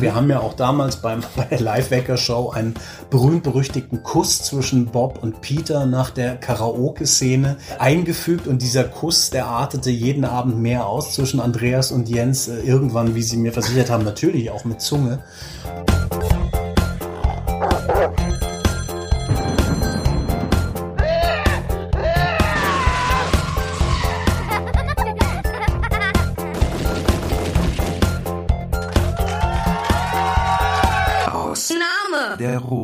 Und wir haben ja auch damals beim, bei der Live-Wecker-Show einen berühmt-berüchtigten Kuss zwischen Bob und Peter nach der Karaoke-Szene eingefügt. Und dieser Kuss, der artete jeden Abend mehr aus zwischen Andreas und Jens. Äh, irgendwann, wie sie mir versichert haben, natürlich auch mit Zunge.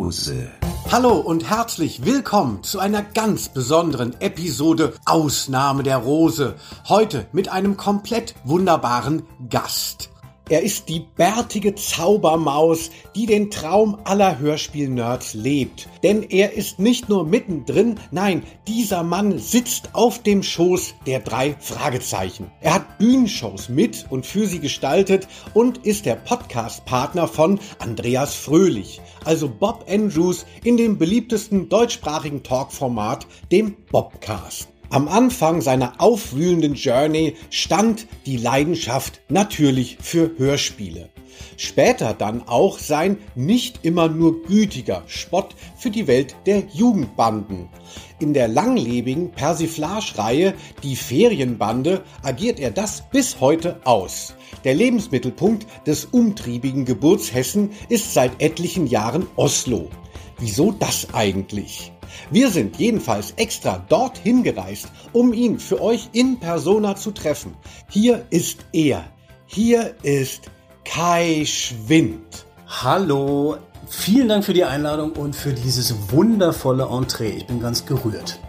Rose. Hallo und herzlich willkommen zu einer ganz besonderen Episode Ausnahme der Rose. Heute mit einem komplett wunderbaren Gast. Er ist die bärtige Zaubermaus, die den Traum aller Hörspiel-Nerds lebt. Denn er ist nicht nur mittendrin, nein, dieser Mann sitzt auf dem Schoß der drei Fragezeichen. Er hat Bühnenshows mit und für sie gestaltet und ist der Podcast-Partner von Andreas Fröhlich, also Bob Andrews in dem beliebtesten deutschsprachigen Talkformat, dem Bobcast. Am Anfang seiner aufwühlenden Journey stand die Leidenschaft natürlich für Hörspiele. Später dann auch sein nicht immer nur gütiger Spott für die Welt der Jugendbanden. In der langlebigen Persiflage-Reihe Die Ferienbande agiert er das bis heute aus. Der Lebensmittelpunkt des umtriebigen Geburtshessen ist seit etlichen Jahren Oslo. Wieso das eigentlich? Wir sind jedenfalls extra dorthin gereist, um ihn für euch in persona zu treffen. Hier ist er. Hier ist Kai Schwind. Hallo, vielen Dank für die Einladung und für dieses wundervolle Entree. Ich bin ganz gerührt.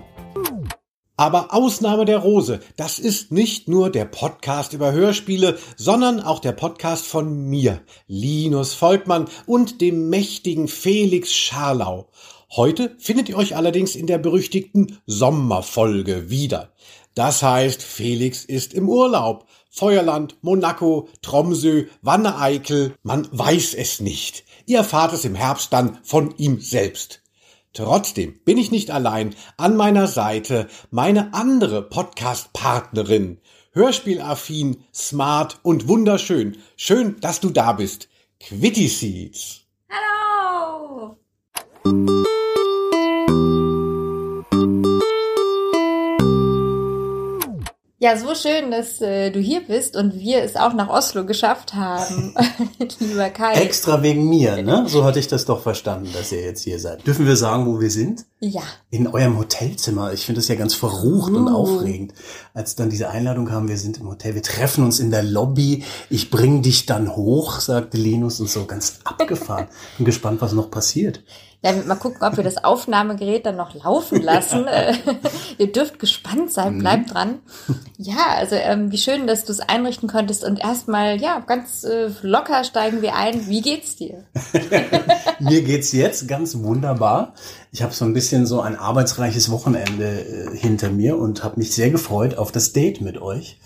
Aber Ausnahme der Rose, das ist nicht nur der Podcast über Hörspiele, sondern auch der Podcast von mir, Linus Volkmann und dem mächtigen Felix Scharlau. Heute findet ihr euch allerdings in der berüchtigten Sommerfolge wieder. Das heißt, Felix ist im Urlaub. Feuerland, Monaco, Tromsø, Wanne-Eickel, man weiß es nicht. Ihr erfahrt es im Herbst dann von ihm selbst. Trotzdem bin ich nicht allein. An meiner Seite meine andere Podcast-Partnerin. Hörspielaffin, smart und wunderschön. Schön, dass du da bist. Quitty Seeds. Hallo! Ja, so schön, dass äh, du hier bist und wir es auch nach Oslo geschafft haben, lieber Kai. Extra wegen mir, ne? So hatte ich das doch verstanden, dass ihr jetzt hier seid. Dürfen wir sagen, wo wir sind? Ja. In eurem Hotelzimmer. Ich finde das ja ganz verrucht uh. und aufregend. Als dann diese Einladung kam, wir sind im Hotel, wir treffen uns in der Lobby. Ich bring dich dann hoch, sagte Linus und so ganz abgefahren. Bin gespannt, was noch passiert. Ja, mal gucken, ob wir das Aufnahmegerät dann noch laufen lassen. ja. Ihr dürft gespannt sein, mhm. bleibt dran. Ja, also ähm, wie schön, dass du es einrichten konntest und erstmal, ja, ganz äh, locker steigen wir ein. Wie geht's dir? Mir geht's jetzt ganz wunderbar. Ich habe so ein bisschen so ein arbeitsreiches Wochenende äh, hinter mir und habe mich sehr gefreut auf das Date mit euch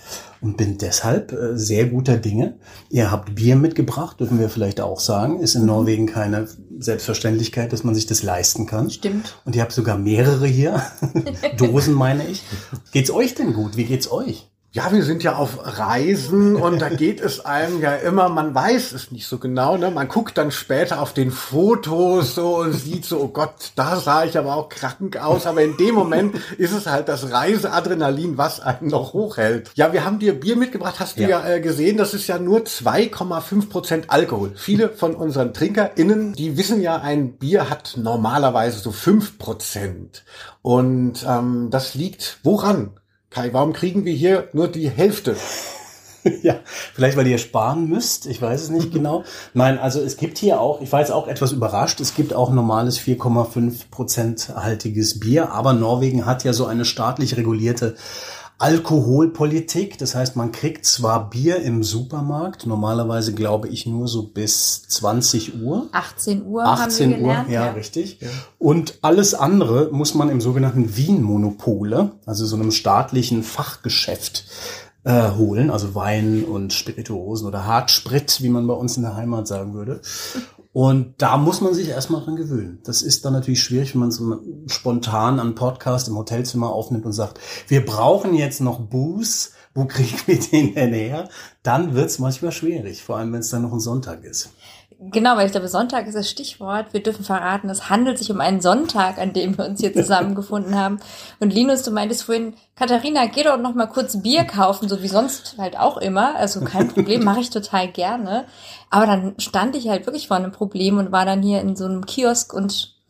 und bin deshalb äh, sehr guter Dinge. Ihr habt Bier mitgebracht, dürfen wir vielleicht auch sagen. Ist in Norwegen keine Selbstverständlichkeit, dass man sich das leisten kann. Stimmt. Und ihr habt sogar mehrere hier. Dosen meine ich. Geht's euch denn gut? Wie geht's euch? Ja, wir sind ja auf Reisen und da geht es einem ja immer, man weiß es nicht so genau, ne? Man guckt dann später auf den Fotos so und sieht so, oh Gott, da sah ich aber auch krank aus, aber in dem Moment ist es halt das Reiseadrenalin, was einen noch hochhält. Ja, wir haben dir Bier mitgebracht, hast du ja, ja äh, gesehen, das ist ja nur 2,5 Prozent Alkohol. Viele von unseren TrinkerInnen, die wissen ja, ein Bier hat normalerweise so 5 Prozent. Und ähm, das liegt woran? Kai, warum kriegen wir hier nur die Hälfte? ja, vielleicht weil ihr sparen müsst. Ich weiß es nicht genau. Nein, also es gibt hier auch, ich war jetzt auch etwas überrascht, es gibt auch normales 4,5 Prozent haltiges Bier, aber Norwegen hat ja so eine staatlich regulierte Alkoholpolitik. Das heißt, man kriegt zwar Bier im Supermarkt, normalerweise glaube ich nur so bis 20 Uhr. 18 Uhr 18 haben wir Uhr, ja, ja. richtig. Ja. Und alles andere muss man im sogenannten Wien-Monopole, also so einem staatlichen Fachgeschäft, äh, holen, also Wein und Spirituosen oder Hartsprit, wie man bei uns in der Heimat sagen würde. Und da muss man sich erstmal dran gewöhnen. Das ist dann natürlich schwierig, wenn man so spontan einen Podcast im Hotelzimmer aufnimmt und sagt, wir brauchen jetzt noch Booze, wo kriegen wir den denn her? Dann wird's manchmal schwierig, vor allem wenn es dann noch ein Sonntag ist. Genau, weil ich glaube, Sonntag ist das Stichwort. Wir dürfen verraten, es handelt sich um einen Sonntag, an dem wir uns hier zusammengefunden haben. Und Linus, du meintest vorhin, Katharina, geh doch noch mal kurz Bier kaufen, so wie sonst halt auch immer. Also kein Problem, mache ich total gerne. Aber dann stand ich halt wirklich vor einem Problem und war dann hier in so einem Kiosk und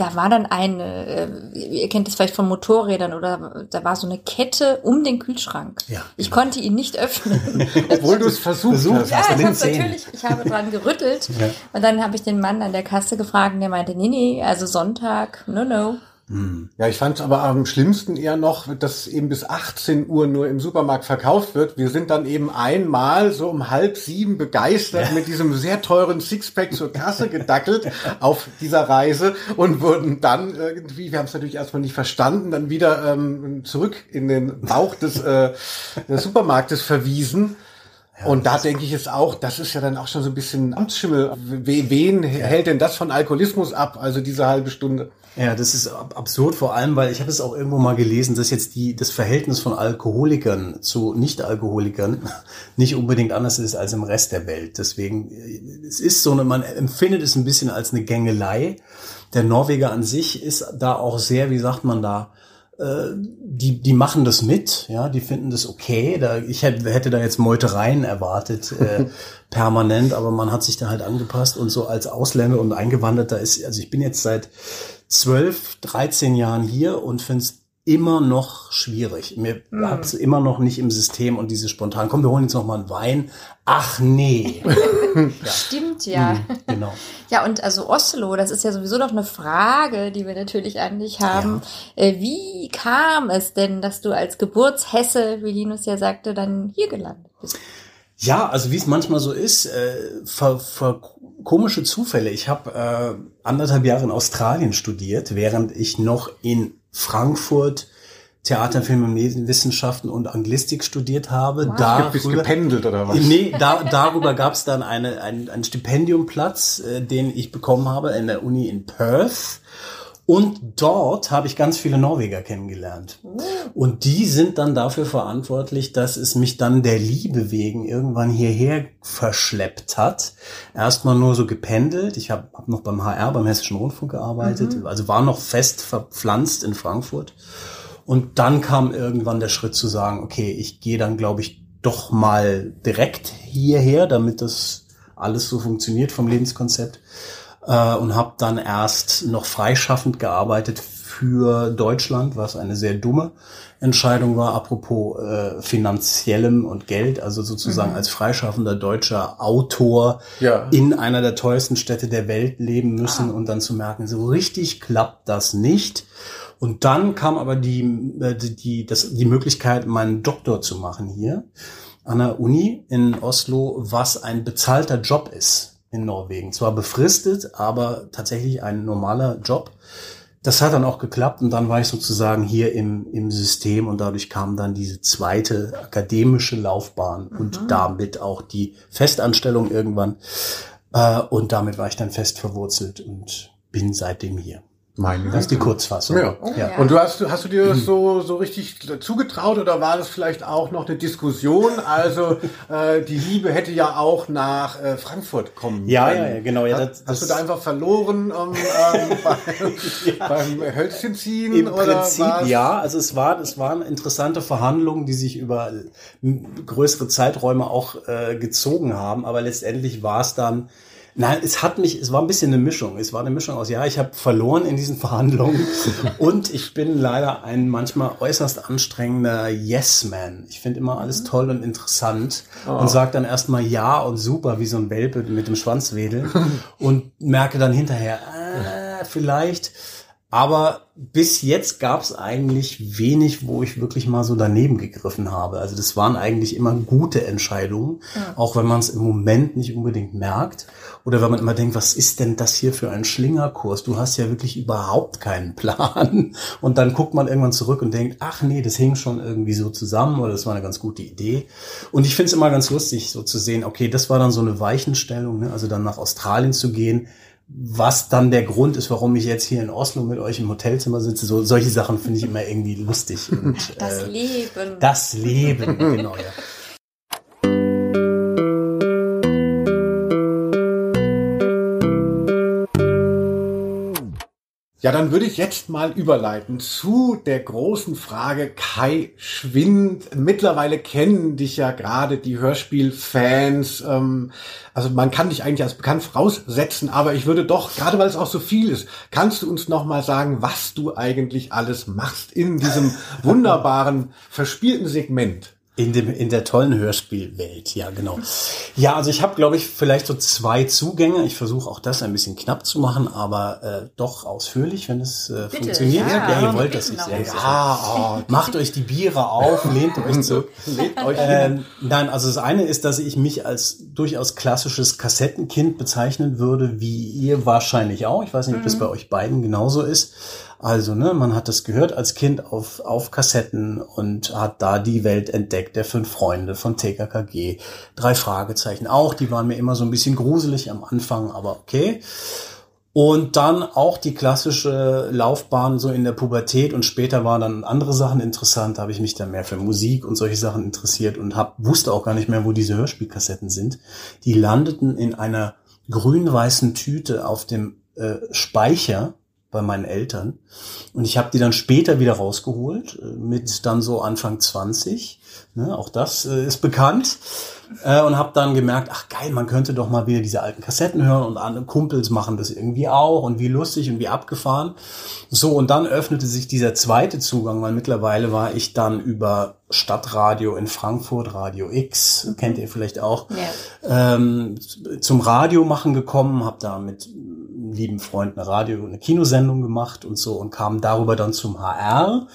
da war dann eine, äh, ihr kennt das vielleicht von Motorrädern oder da war so eine Kette um den Kühlschrank. Ja. Ich konnte ihn nicht öffnen. Obwohl du es versucht, Versucht hast. Ja, hast. du ich den habe natürlich, ich habe dran gerüttelt. Ja. Und dann habe ich den Mann an der Kasse gefragt und der meinte, nee, nee, also Sonntag, no, no. Ja, ich fand es aber am schlimmsten eher noch, dass eben bis 18 Uhr nur im Supermarkt verkauft wird. Wir sind dann eben einmal so um halb sieben begeistert mit diesem sehr teuren Sixpack zur Kasse gedackelt auf dieser Reise und wurden dann irgendwie, wir haben es natürlich erstmal nicht verstanden, dann wieder ähm, zurück in den Bauch des, äh, des Supermarktes verwiesen. Und da denke ich jetzt auch, das ist ja dann auch schon so ein bisschen Amtsschimmel. We- Wen hält denn das von Alkoholismus ab? Also diese halbe Stunde. Ja, das ist ab absurd, vor allem, weil ich habe es auch irgendwo mal gelesen, dass jetzt die, das Verhältnis von Alkoholikern zu Nicht-Alkoholikern nicht unbedingt anders ist als im Rest der Welt. Deswegen, äh, es ist so eine, man empfindet es ein bisschen als eine Gängelei. Der Norweger an sich ist da auch sehr, wie sagt man da, äh, die, die machen das mit, ja, die finden das okay. Da, ich hätte, hätte da jetzt Meutereien erwartet, äh, permanent, aber man hat sich da halt angepasst und so als Ausländer und Eingewanderter ist, also ich bin jetzt seit 12, 13 Jahren hier und finde es immer noch schwierig. Mir hab's immer noch nicht im System und diese spontan, komm, wir holen jetzt noch mal einen Wein. Ach nee. Stimmt, ja. genau. Ja, und also Oslo, das ist ja sowieso noch eine Frage, die wir natürlich an dich haben. Äh, Wie kam es denn, dass du als Geburtshesse, wie Linus ja sagte, dann hier gelandet bist? Ja, also wie es manchmal so ist, äh, ver, ver, komische Zufälle. Ich habe äh, anderthalb Jahre in Australien studiert, während ich noch in Frankfurt Theater, Film und Medienwissenschaften und Anglistik studiert habe. Du bist gependelt oder was? Nee, da, darüber gab es dann eine, ein, einen Stipendiumplatz, äh, den ich bekommen habe in der Uni in Perth. Und dort habe ich ganz viele Norweger kennengelernt. Und die sind dann dafür verantwortlich, dass es mich dann der Liebe wegen irgendwann hierher verschleppt hat. Erstmal nur so gependelt. Ich habe hab noch beim HR, beim Hessischen Rundfunk gearbeitet, also war noch fest verpflanzt in Frankfurt. Und dann kam irgendwann der Schritt zu sagen, okay, ich gehe dann, glaube ich, doch mal direkt hierher, damit das alles so funktioniert vom Lebenskonzept. Äh, und habe dann erst noch freischaffend gearbeitet für Deutschland, was eine sehr dumme Entscheidung war, apropos äh, finanziellem und Geld, also sozusagen als freischaffender deutscher Autor Ja. in einer der teuersten Städte der Welt leben müssen und dann zu merken, so richtig klappt das nicht. Und dann kam aber die, äh, die, die, das, die Möglichkeit, meinen Doktor zu machen hier an der Uni in Oslo, was ein bezahlter Job ist in Norwegen. Zwar befristet, aber tatsächlich ein normaler Job. Das hat dann auch geklappt und dann war ich sozusagen hier im, im System und dadurch kam dann diese zweite akademische Laufbahn und damit auch die Festanstellung irgendwann. Äh, und damit war ich dann fest verwurzelt und bin seitdem hier. Meine Das ist die Kurzfassung. Ja. ja. Und du hast, hast du dir das so, so richtig zugetraut oder war das vielleicht auch noch eine Diskussion? Also äh, die Liebe hätte ja auch nach äh, Frankfurt kommen Ja, können. ja, ja, genau, ja, Hast, das- hast das- du da einfach verloren ähm, ähm, beim, beim Hölzchenziehen? Im oder Prinzip war's- ja. Also es war, es waren interessante Verhandlungen, die sich über größere Zeiträume auch äh, gezogen haben. Aber letztendlich war es dann, nein, es hat mich, es war ein bisschen eine Mischung. Es war eine Mischung aus, ja, ich habe verloren in diesen Verhandlungen und ich bin leider ein manchmal äußerst anstrengender Yes-Man. Ich finde immer alles toll und interessant und sage dann erstmal ja und super wie so ein Welpe mit dem Schwanz wedeln und merke dann hinterher, äh, vielleicht. Aber bis jetzt gab es eigentlich wenig, wo ich wirklich mal so daneben gegriffen habe. Also das waren eigentlich immer gute Entscheidungen, auch wenn man es im Moment nicht unbedingt merkt. Oder wenn man immer denkt, was ist denn das hier für ein Schlingerkurs? Du hast ja wirklich überhaupt keinen Plan. Und dann guckt man irgendwann zurück und denkt, ach nee, das hing schon irgendwie so zusammen oder das war eine ganz gute Idee. Und ich finde es immer ganz lustig, so zu sehen, okay, das war dann so eine Weichenstellung, ne? also dann nach Australien zu gehen was dann der Grund ist, warum ich jetzt hier in Oslo mit euch im Hotelzimmer sitze. So, solche Sachen finde ich immer irgendwie lustig. Und, Das äh, Leben. das Leben, genau, ja. Ja, dann würde ich jetzt mal überleiten zu der großen Frage Kai Schwind. Mittlerweile kennen dich ja gerade die Hörspielfans. Ähm, also man kann dich eigentlich als bekannt voraussetzen, aber ich würde doch, gerade weil es auch so viel ist, kannst du uns noch mal sagen, was du eigentlich alles machst in diesem wunderbaren, verspielten Segment? In, dem, in der tollen Hörspielwelt, ja, genau. Ja, also ich habe, glaube ich, vielleicht so zwei Zugänge. Ich versuche auch das ein bisschen knapp zu machen, aber äh, doch ausführlich, wenn es äh, funktioniert. ja. Ja, ihr wollt das. Ich, Genau. ja, ja, oh, macht euch die Biere auf, lehnt euch zurück. Legt euch Ähm, nein, also das eine ist, dass ich mich als durchaus klassisches Kassettenkind bezeichnen würde, wie ihr wahrscheinlich auch. Ich weiß nicht, ob das bei euch beiden genauso ist. Also, ne, man hat das gehört als Kind auf, auf Kassetten und hat da die Welt entdeckt, der fünf Freunde von TKKG. Drei Fragezeichen auch, die waren mir immer so ein bisschen gruselig am Anfang, aber okay. Und dann auch die klassische Laufbahn so in der Pubertät und später waren dann andere Sachen interessant, da habe ich mich dann mehr für Musik und solche Sachen interessiert und hab, wusste auch gar nicht mehr, wo diese Hörspielkassetten sind. Die landeten in einer grün-weißen Tüte auf dem äh, Speicher bei meinen Eltern und ich habe die dann später wieder rausgeholt, äh, mit dann so Anfang 20. Ne, auch das äh, ist bekannt. Äh, und habe dann gemerkt, ach geil, man könnte doch mal wieder diese alten Kassetten hören und andere Kumpels machen das irgendwie auch und wie lustig und wie abgefahren. So, und dann öffnete sich dieser zweite Zugang, weil mittlerweile war ich dann über Stadtradio in Frankfurt, Radio X, kennt ihr vielleicht auch, Ja. ähm, zum Radio machen gekommen, habe da mit lieben Freund eine Radio, eine Kinosendung gemacht und so und kam darüber dann zum HR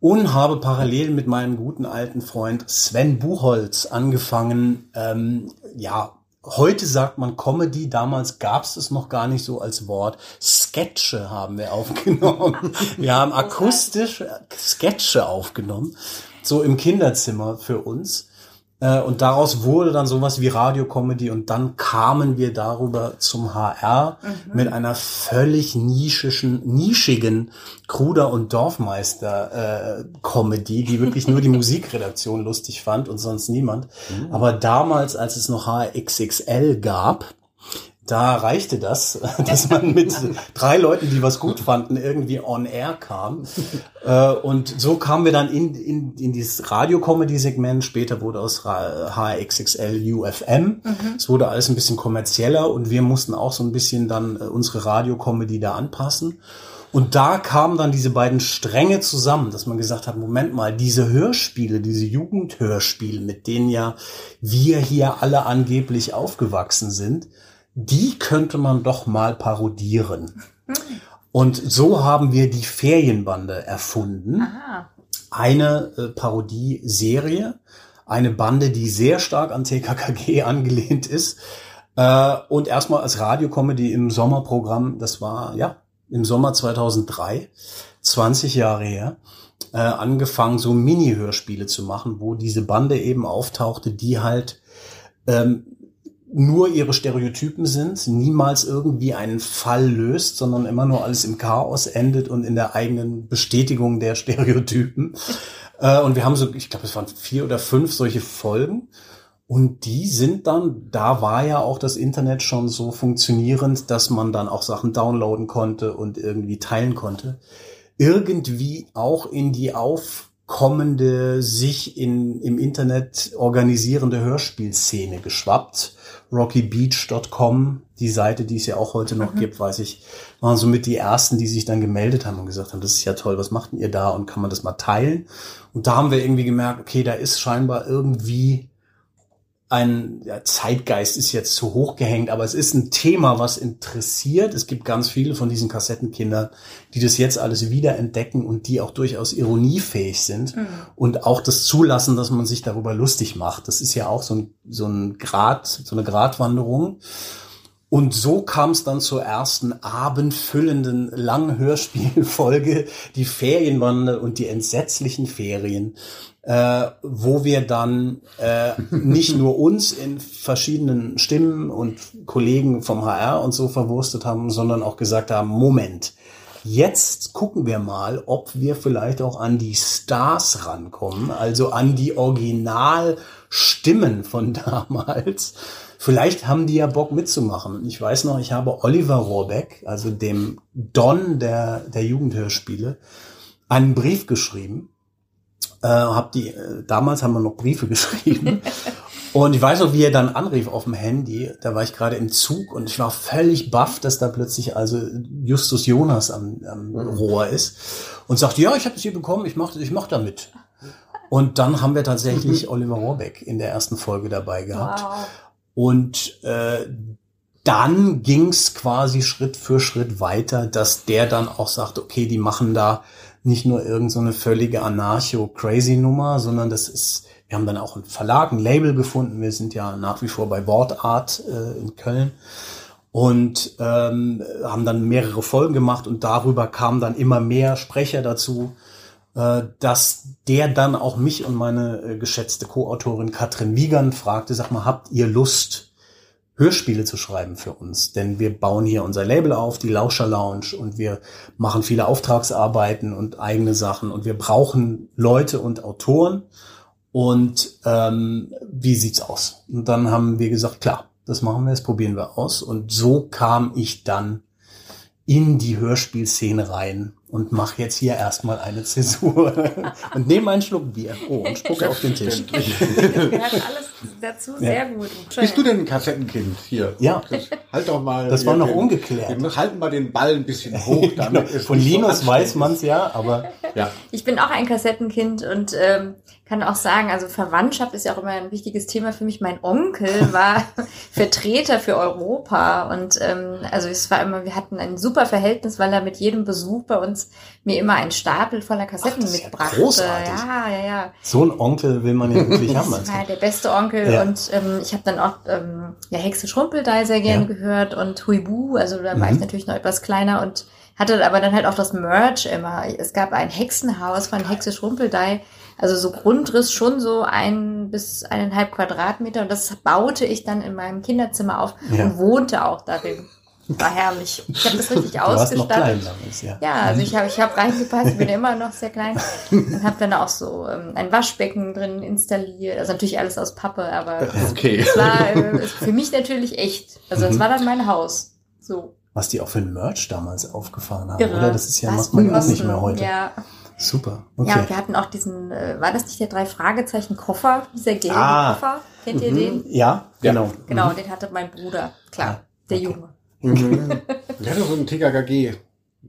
und habe parallel mit meinem guten alten Freund Sven Buchholz angefangen, ähm, ja, heute sagt man Comedy, damals gab es es noch gar nicht so als Wort. Sketche haben wir aufgenommen. Wir haben akustisch Sketche aufgenommen, so im Kinderzimmer für uns. Äh, Und daraus wurde dann sowas wie Radiocomedy und dann kamen wir darüber zum HR mit einer völlig nischischen, nischigen Kruder- und Dorfmeister-Comedy, die wirklich nur die Musikredaktion lustig fand und sonst niemand. Aber damals, als es noch HXXL gab, da reichte das, dass man mit drei Leuten, die was gut fanden, irgendwie on air kam. Äh, Und so kamen wir dann in, in, in dieses Radio-Comedy-Segment. Später wurde aus HXXL UFM. Es wurde alles ein bisschen kommerzieller und wir mussten auch so ein bisschen dann äh, unsere Radio-Comedy da anpassen. Und da kamen dann diese beiden Stränge zusammen, dass man gesagt hat, Moment mal, diese Hörspiele, diese Jugendhörspiele, mit denen ja wir hier alle angeblich aufgewachsen sind, die könnte man doch mal parodieren. Und so haben wir die Ferienbande erfunden. Aha. Eine äh, Parodieserie, eine Bande, die sehr stark an TKKG angelehnt ist. Äh, und erstmal als Radiocomedy im Sommerprogramm, das war ja im Sommer 2003, 20 Jahre her, äh, angefangen, so Mini-Hörspiele zu machen, wo diese Bande eben auftauchte, die halt ähm, nur ihre Stereotypen sind, niemals irgendwie einen Fall löst, sondern immer nur alles im Chaos endet und in der eigenen Bestätigung der Stereotypen. Äh, und wir haben so, ich glaube, es waren vier oder fünf solche Folgen. Und die sind dann, da war ja auch das Internet schon so funktionierend, dass man dann auch Sachen downloaden konnte und irgendwie teilen konnte. Irgendwie auch in die aufkommende, sich in, im Internet organisierende Hörspielszene geschwappt. RockyBeach.com, die Seite, die es ja auch heute noch gibt, weiß ich, waren somit die ersten, die sich dann gemeldet haben und gesagt haben, das ist ja toll, was macht denn ihr da und kann man das mal teilen? Und da haben wir irgendwie gemerkt, okay, da ist scheinbar irgendwie ein ja, Zeitgeist ist jetzt zu hoch gehängt, aber es ist ein Thema, was interessiert. Es gibt ganz viele von diesen Kassettenkindern, die das jetzt alles wiederentdecken und die auch durchaus ironiefähig sind und auch das zulassen, dass man sich darüber lustig macht. Das ist ja auch so ein, so ein Grad, so eine Gratwanderung. Und so kam es dann zur ersten abendfüllenden langen Hörspielfolge, die Ferienwande und die entsetzlichen Ferien, äh, wo wir dann äh, nicht nur uns in verschiedenen Stimmen und Kollegen vom HR und so verwurstet haben, sondern auch gesagt haben, Moment, Jetzt gucken wir mal, ob wir vielleicht auch an die Stars rankommen, also an die original Stimmen von damals. Vielleicht haben die ja Bock mitzumachen. Ich weiß noch, ich habe Oliver Rohrbeck, also dem Don der, der Jugendhörspiele, einen Brief geschrieben. Äh, hab die, äh, damals haben wir noch Briefe geschrieben. Und ich weiß noch, wie er dann anrief auf dem Handy. Da war ich gerade im Zug und ich war völlig baff, dass da plötzlich also Justus Jonas am, am Rohr ist und sagte, ja, ich habe das hier bekommen, ich mach, ich mach da mit. Und dann haben wir tatsächlich Oliver Rohrbeck in der ersten Folge dabei gehabt. Wow. Und äh, dann ging's quasi Schritt für Schritt weiter, dass der dann auch sagt, okay, die machen da nicht nur irgend so völlige Anarcho-Crazy-Nummer, sondern das ist, wir haben dann auch einen Verlag, ein Label gefunden. Wir sind ja nach wie vor bei Wortart äh, in Köln und ähm, haben dann mehrere Folgen gemacht und darüber kamen dann immer mehr Sprecher dazu, äh, dass der dann auch mich und meine äh, geschätzte Co-Autorin Katrin Wiegand fragte, sag mal, habt ihr Lust, Hörspiele zu schreiben für uns? Denn wir bauen hier unser Label auf, die Lauscher Lounge, und wir machen viele Auftragsarbeiten und eigene Sachen und wir brauchen Leute und Autoren. Und ähm, wie sieht's aus? Und dann haben wir gesagt, klar, das machen wir, das probieren wir aus. Und so kam ich dann in die Hörspielszene rein und mache jetzt hier erstmal eine Zäsur und nehme einen Schluck Bier. Oh, und spucke auf den Tisch. Gehört alles dazu sehr gut. Bist du denn ein Kassettenkind hier? Ja. Das, halt doch mal. Das war noch den- ungeklärt. Wir halten mal den Ball ein bisschen hoch. damit es Von so Linus anstrengend weiß ist. man's ja, aber Ja. Ich bin auch ein Kassettenkind und ähm, kann auch sagen, also Verwandtschaft ist ja auch immer ein wichtiges Thema für mich. Mein Onkel war Vertreter für Europa und ähm, also es war immer, wir hatten ein super Verhältnis, weil er mit jedem Besuch bei uns mir immer einen Stapel voller Kassetten Ach, ist ja mitbrachte. großartig. Ja, ja, ja. so ein Onkel will man ja wirklich haben. Das war der beste Onkel Ja. und ähm, ich habe dann auch ähm, ja, Hexe Schrumpeldeil sehr gerne Ja. gehört und Huibu, also da war Mhm. ich natürlich noch etwas kleiner und hatte aber dann halt auch das Merch immer. Es gab ein Hexenhaus von Hexe Schrumpeldeil, also so Grundriss schon so ein bis eineinhalb Quadratmeter und das baute ich dann in meinem Kinderzimmer auf Ja. und wohnte auch darin. War herrlich. Ich habe das richtig ausgestattet. damals, ja. Ja, also ich habe ich hab reingepasst, ich bin immer noch sehr klein und habe dann auch so ähm, ein Waschbecken drin installiert. Also natürlich alles aus Pappe, aber Okay. es war äh, für mich natürlich echt. Also Mhm. es war dann mein Haus. So. Was die auch für ein Merch damals aufgefahren haben, Irre. oder? Das ist ja, Was macht man ja auch nicht mehr heute. Ja. Super. ja, Okay. und wir hatten auch diesen, äh, war das nicht der drei Fragezeichen Koffer, dieser gelbe Ah. Koffer? Kennt ihr den? Ja, genau. Genau, den hatte mein Bruder. Klar, Ah, der okay. Junge. Mhm. Ich hatte so ein TKKG.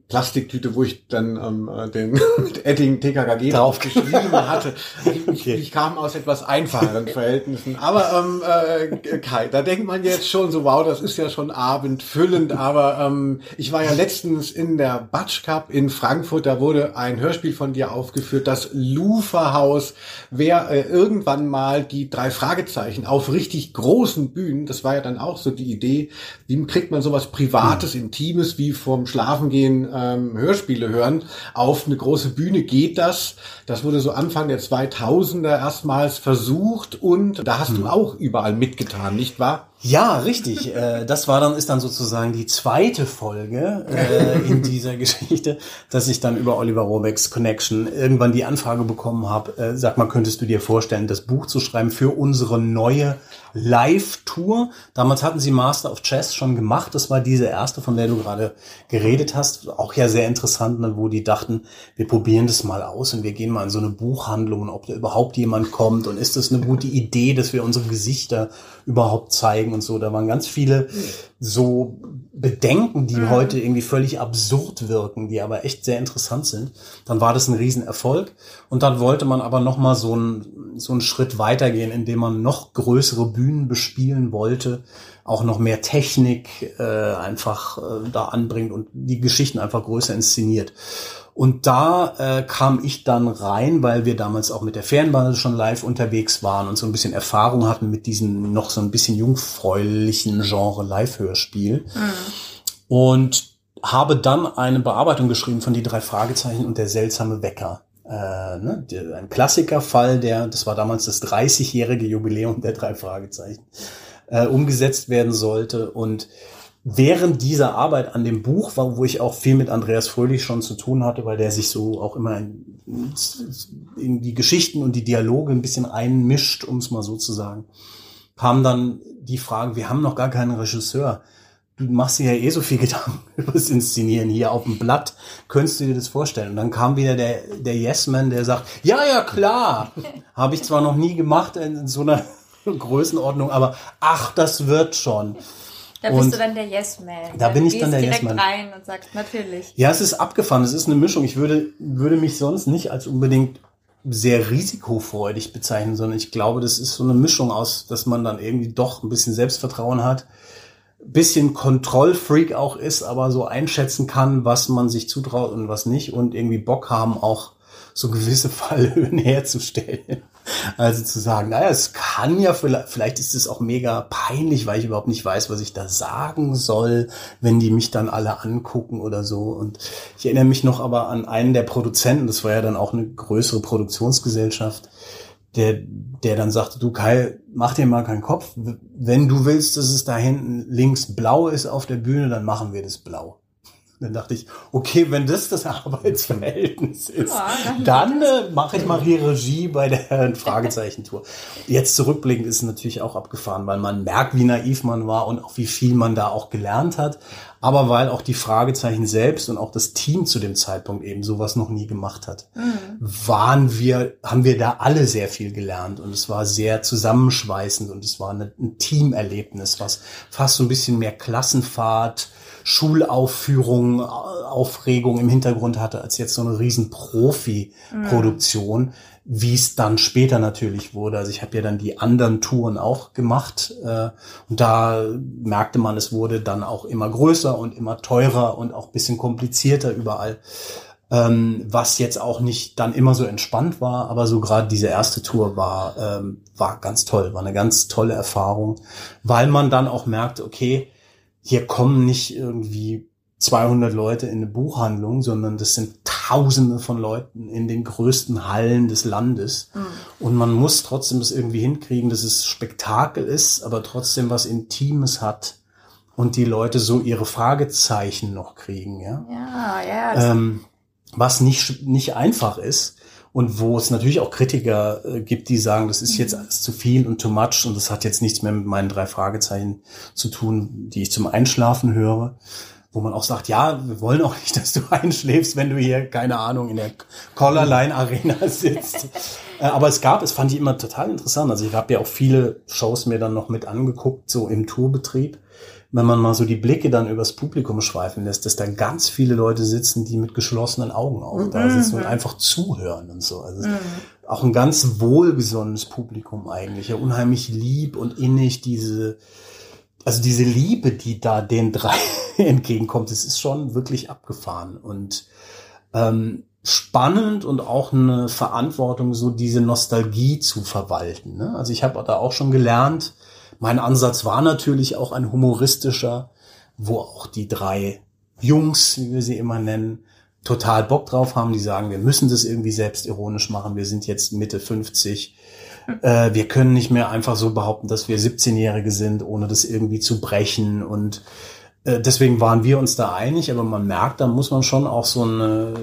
Plastiktüte, wo ich dann ähm, äh, den mit Edding TKKG Drauf. geschrieben hatte. Ich, Okay. ich kam aus etwas einfacheren Verhältnissen. Aber ähm, äh, Kai, da denkt man jetzt schon so, wow, das ist ja schon abendfüllend. Aber ähm, ich war ja letztens in der Batsch Cup in Frankfurt, da wurde ein Hörspiel von dir aufgeführt, das Luferhaus. Wer äh, irgendwann mal die drei Fragezeichen auf richtig großen Bühnen, das war ja dann auch so die Idee, wie kriegt man sowas Privates, Intimes, wie vorm Schlafengehen ähm, Hörspiele hören, auf eine große Bühne geht das. Das wurde so Anfang der 2000er erstmals versucht und da hast du auch überall mitgetan, nicht wahr? Ja, richtig. Äh, Das war dann, ist dann sozusagen die zweite Folge äh, in dieser Geschichte, dass ich dann über Oliver Robecks Connection irgendwann die Anfrage bekommen habe, äh, sag mal, könntest du dir vorstellen, das Buch zu schreiben für unsere neue Live-Tour? Damals hatten sie Master of Chess schon gemacht. Das war diese erste, von der du gerade geredet hast. Auch ja sehr interessant, ne, wo die dachten, wir probieren das mal aus und wir gehen mal in so eine Buchhandlung ob da überhaupt jemand kommt und ist das eine gute Idee, dass wir unsere Gesichter überhaupt zeigen und so. Da waren ganz viele so Bedenken, die heute irgendwie völlig absurd wirken, die aber echt sehr interessant sind. Dann war das ein Riesenerfolg und dann wollte man aber noch mal so einen so einen Schritt weitergehen, indem man noch größere Bühnen bespielen wollte, auch noch mehr Technik äh, einfach äh, da anbringt und die Geschichten einfach größer inszeniert. Und da äh, kam ich dann rein, weil wir damals auch mit der Fernbahn schon live unterwegs waren und so ein bisschen Erfahrung hatten mit diesem noch so ein bisschen jungfräulichen Genre Live-Hörspiel. Und habe dann eine Bearbeitung geschrieben von die drei Fragezeichen und der seltsame Wecker. Äh, ne? Ein Klassikerfall, der, das war damals das 30-jährige Jubiläum der drei Fragezeichen, äh, umgesetzt werden sollte. Und während dieser Arbeit an dem Buch, wo ich auch viel mit Andreas Fröhlich schon zu tun hatte, weil der sich so auch immer in, in die Geschichten und die Dialoge ein bisschen einmischt, um es mal so zu sagen, kam dann die Frage, wir haben noch gar keinen Regisseur. Du machst dir ja eh so viel Gedanken über das Inszenieren hier auf dem Blatt. Könntest du dir das vorstellen? Und dann kam wieder der, der Yes-Man, der sagt, ja, ja, klar. Habe ich zwar noch nie gemacht in so einer Größenordnung, aber ach, das wird schon. Da bist und du dann der Yes-Man. Da bin ich dann der Yes-Man. direkt rein und sagst, natürlich. Ja, es ist abgefahren. Es ist eine Mischung. Ich würde, würde mich sonst nicht als unbedingt sehr risikofreudig bezeichnen, sondern ich glaube, das ist so eine Mischung aus, dass man dann irgendwie doch ein bisschen Selbstvertrauen hat, bisschen Kontrollfreak auch ist, aber so einschätzen kann, was man sich zutraut und was nicht und irgendwie Bock haben, auch so gewisse Fallhöhen herzustellen. Also zu sagen, naja, es kann ja vielleicht, vielleicht ist es auch mega peinlich, weil ich überhaupt nicht weiß, was ich da sagen soll, wenn die mich dann alle angucken oder so. Und ich erinnere mich noch aber an einen der Produzenten, das war ja dann auch eine größere Produktionsgesellschaft, der, der dann sagte, du Kai, mach dir mal keinen Kopf. Wenn du willst, dass es da hinten links blau ist auf der Bühne, dann machen wir das blau. Dann dachte ich, okay, wenn das das Arbeitsverhältnis ist, ja, dann äh, mache ich mal hier Regie bei der Fragezeichen-Tour. Jetzt zurückblickend ist es natürlich auch abgefahren, weil man merkt, wie naiv man war und auch wie viel man da auch gelernt hat. Aber weil auch die Fragezeichen selbst und auch das Team zu dem Zeitpunkt eben sowas noch nie gemacht hat, mhm. waren wir, haben wir da alle sehr viel gelernt und es war sehr zusammenschweißend und es war eine, ein Teamerlebnis, was fast so ein bisschen mehr Klassenfahrt, Schulaufführung, Aufregung im Hintergrund hatte, als jetzt so eine riesen Profi-Produktion, mhm. wie es dann später natürlich wurde. Also ich habe ja dann die anderen Touren auch gemacht äh, und da merkte man, es wurde dann auch immer größer und immer teurer und auch bisschen komplizierter überall. Ähm, was jetzt auch nicht dann immer so entspannt war, aber so gerade diese erste Tour war, ähm, war ganz toll, war eine ganz tolle Erfahrung, weil man dann auch merkte, okay, hier kommen nicht irgendwie 200 Leute in eine Buchhandlung, sondern das sind Tausende von Leuten in den größten Hallen des Landes. Mhm. Und man muss trotzdem das irgendwie hinkriegen, dass es Spektakel ist, aber trotzdem was Intimes hat und die Leute so ihre Fragezeichen noch kriegen. Ja, ja. ja ähm, was nicht, nicht einfach ist und wo es natürlich auch Kritiker äh, gibt, die sagen, das ist jetzt mhm. alles zu viel und too much und das hat jetzt nichts mehr mit meinen drei Fragezeichen zu tun, die ich zum Einschlafen höre. Wo man auch sagt, ja, wir wollen auch nicht, dass du einschläfst, wenn du hier, keine Ahnung, in der Collarline Arena sitzt. äh, aber es gab, es fand ich immer total interessant. Also ich habe ja auch viele Shows mir dann noch mit angeguckt, so im Tourbetrieb wenn man mal so die Blicke dann übers Publikum schweifen lässt, dass da ganz viele Leute sitzen, die mit geschlossenen Augen auch mhm. da sitzen und einfach zuhören und so. Also mhm. auch ein ganz wohlgesonnenes Publikum eigentlich, ja unheimlich lieb und innig diese, also diese Liebe, die da den drei entgegenkommt, das ist schon wirklich abgefahren und ähm, spannend und auch eine Verantwortung, so diese Nostalgie zu verwalten. Ne? Also ich habe da auch schon gelernt, mein Ansatz war natürlich auch ein humoristischer, wo auch die drei Jungs, wie wir sie immer nennen, total Bock drauf haben. Die sagen, wir müssen das irgendwie selbstironisch machen. Wir sind jetzt Mitte 50. Äh, wir können nicht mehr einfach so behaupten, dass wir 17-Jährige sind, ohne das irgendwie zu brechen. Und deswegen waren wir uns da einig, aber man merkt, da muss man schon auch so eine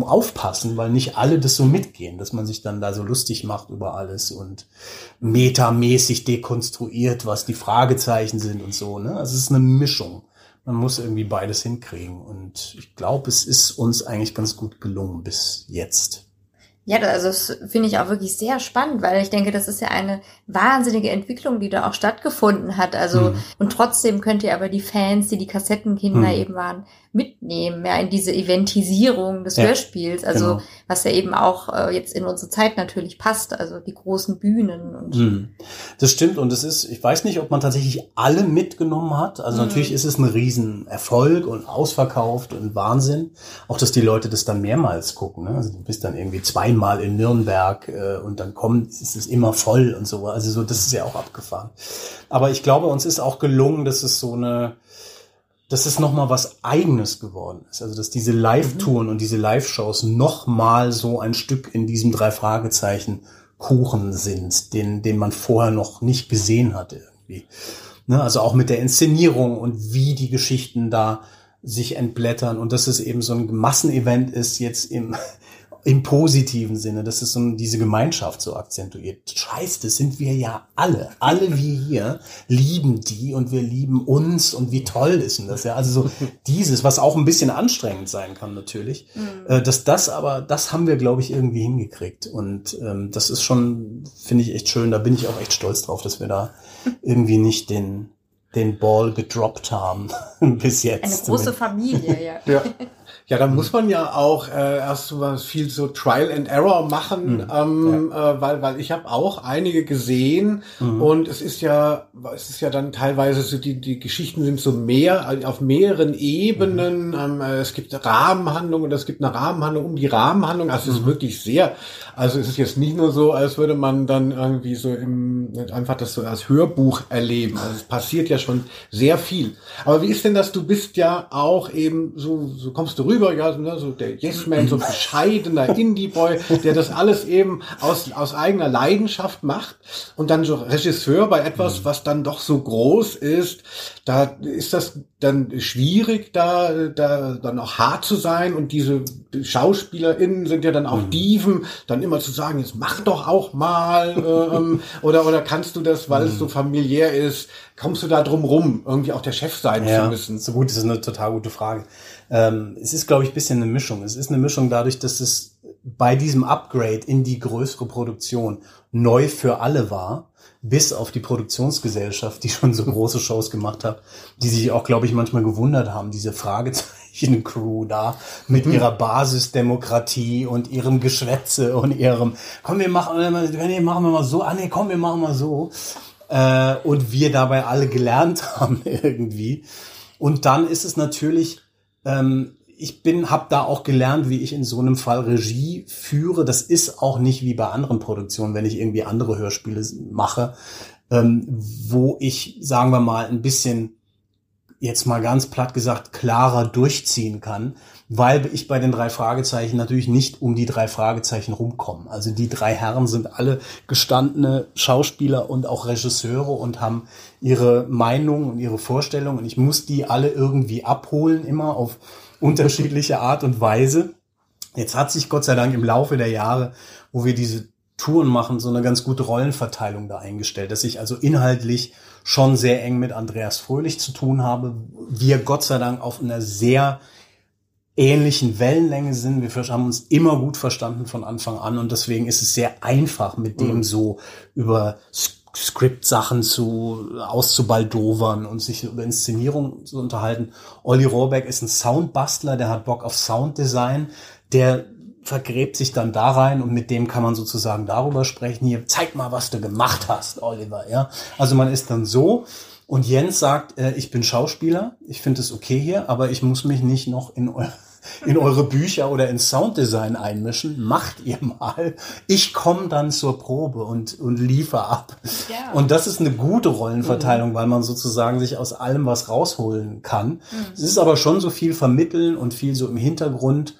aufpassen, weil nicht alle das so mitgehen, dass man sich dann da so lustig macht über alles und metamäßig dekonstruiert, was die Fragezeichen sind und so. Ne? Also es ist eine Mischung. Man muss irgendwie beides hinkriegen. Und ich glaube, es ist uns eigentlich ganz gut gelungen bis jetzt. Ja, also das finde ich auch wirklich sehr spannend, weil ich denke, das ist ja eine wahnsinnige Entwicklung, die da auch stattgefunden hat. Also mhm. und trotzdem könnt ihr aber die Fans, die die Kassettenkinder mhm. eben waren, mitnehmen, ja, in diese Eventisierung des ja, Hörspiels, also genau. was ja eben auch äh, jetzt in unsere Zeit natürlich passt, also die großen Bühnen. Und mhm. Das stimmt und es ist, ich weiß nicht, ob man tatsächlich alle mitgenommen hat. Also mhm. natürlich ist es ein Riesenerfolg und ausverkauft und Wahnsinn. Auch, dass die Leute das dann mehrmals gucken. Ne? Also du bist dann irgendwie zweimal in Nürnberg äh, und dann kommt, ist es immer voll und so. Also so, das ist ja auch abgefahren. Aber ich glaube, uns ist auch gelungen, dass es so eine dass es nochmal was Eigenes geworden ist. Also dass diese Live-Touren mhm. und diese Live-Shows nochmal so ein Stück in diesem drei Fragezeichen Kuchen sind, den, den man vorher noch nicht gesehen hatte irgendwie. Ne? Also auch mit der Inszenierung und wie die Geschichten da sich entblättern und dass es eben so ein Massenevent ist jetzt im im positiven Sinne, dass es so diese Gemeinschaft so akzentuiert. Scheiß, das sind wir ja alle. Alle wir hier lieben die und wir lieben uns und wie toll ist denn das ja? Also so dieses, was auch ein bisschen anstrengend sein kann natürlich, mhm. äh, dass das aber, das haben wir glaube ich irgendwie hingekriegt und ähm, das ist schon, finde ich echt schön. Da bin ich auch echt stolz drauf, dass wir da irgendwie nicht den den Ball gedroppt haben bis jetzt. Eine große Familie, ja. ja. Ja, da muss man ja auch äh, erst mal viel so Trial and Error machen, mhm. ähm, ja. äh, weil weil ich habe auch einige gesehen mhm. und es ist ja es ist ja dann teilweise so die die Geschichten sind so mehr also auf mehreren Ebenen. Mhm. Ähm, äh, es gibt Rahmenhandlung und es gibt eine Rahmenhandlung um die Rahmenhandlung. Also es ist mhm. wirklich sehr. Also es ist jetzt nicht nur so, als würde man dann irgendwie so im einfach das so als Hörbuch erleben. Also es passiert ja schon sehr viel. Aber wie ist denn das? Du bist ja auch eben so so kommst du rüber, ja, so der Yes-Man, so ein bescheidener Indie-Boy, der das alles eben aus, aus eigener Leidenschaft macht und dann so Regisseur bei etwas, was dann doch so groß ist, da ist das dann schwierig, da, da dann auch hart zu sein und diese SchauspielerInnen sind ja dann auch mhm. Diven, dann immer zu sagen, jetzt mach doch auch mal ähm, oder oder kannst du das, weil es so mhm. familiär ist, kommst du da drum rum, irgendwie auch der Chef sein ja, zu müssen? So gut, das ist eine total gute Frage. Ähm, es ist, glaube ich, bisschen eine Mischung. Es ist eine Mischung dadurch, dass es bei diesem Upgrade in die größere Produktion neu für alle war, bis auf die Produktionsgesellschaft, die schon so große Shows gemacht hat, die sich auch, glaube ich, manchmal gewundert haben, diese Fragezeichen-Crew da mit mhm. ihrer Basisdemokratie und ihrem Geschwätze und ihrem, komm, wir machen, nee, machen wir mal so, ah nee, komm, wir machen mal so. Äh, und wir dabei alle gelernt haben irgendwie. Und dann ist es natürlich ähm, ich bin, habe da auch gelernt, wie ich in so einem Fall Regie führe. Das ist auch nicht wie bei anderen Produktionen, wenn ich irgendwie andere Hörspiele mache, ähm, wo ich, sagen wir mal, ein bisschen jetzt mal ganz platt gesagt klarer durchziehen kann, weil ich bei den drei Fragezeichen natürlich nicht um die drei Fragezeichen rumkomme. Also die drei Herren sind alle gestandene Schauspieler und auch Regisseure und haben ihre Meinung und ihre Vorstellungen und ich muss die alle irgendwie abholen, immer auf unterschiedliche Art und Weise. Jetzt hat sich Gott sei Dank im Laufe der Jahre, wo wir diese Touren machen, so eine ganz gute Rollenverteilung da eingestellt, dass ich also inhaltlich schon sehr eng mit Andreas Fröhlich zu tun habe. Wir Gott sei Dank auf einer sehr ähnlichen Wellenlänge sind. Wir haben uns immer gut verstanden von Anfang an und deswegen ist es sehr einfach, mit dem mhm. so über Script-Sachen zu auszubaldowern und sich über Inszenierung zu unterhalten. Olli Rohrbeck ist ein Soundbastler, der hat Bock auf Sounddesign, der vergräbt sich dann da rein und mit dem kann man sozusagen darüber sprechen. Hier, zeig mal, was du gemacht hast, Oliver. Ja, also man ist dann so. Und Jens sagt, äh, ich bin Schauspieler, ich finde es okay hier, aber ich muss mich nicht noch in eure, in eure Bücher oder ins Sounddesign einmischen. Macht ihr mal. Ich komme dann zur Probe und, und liefer ab. Ja. Und das ist eine gute Rollenverteilung, mhm. weil man sozusagen sich aus allem was rausholen kann. Mhm. Es ist aber schon so viel vermitteln und viel so im Hintergrund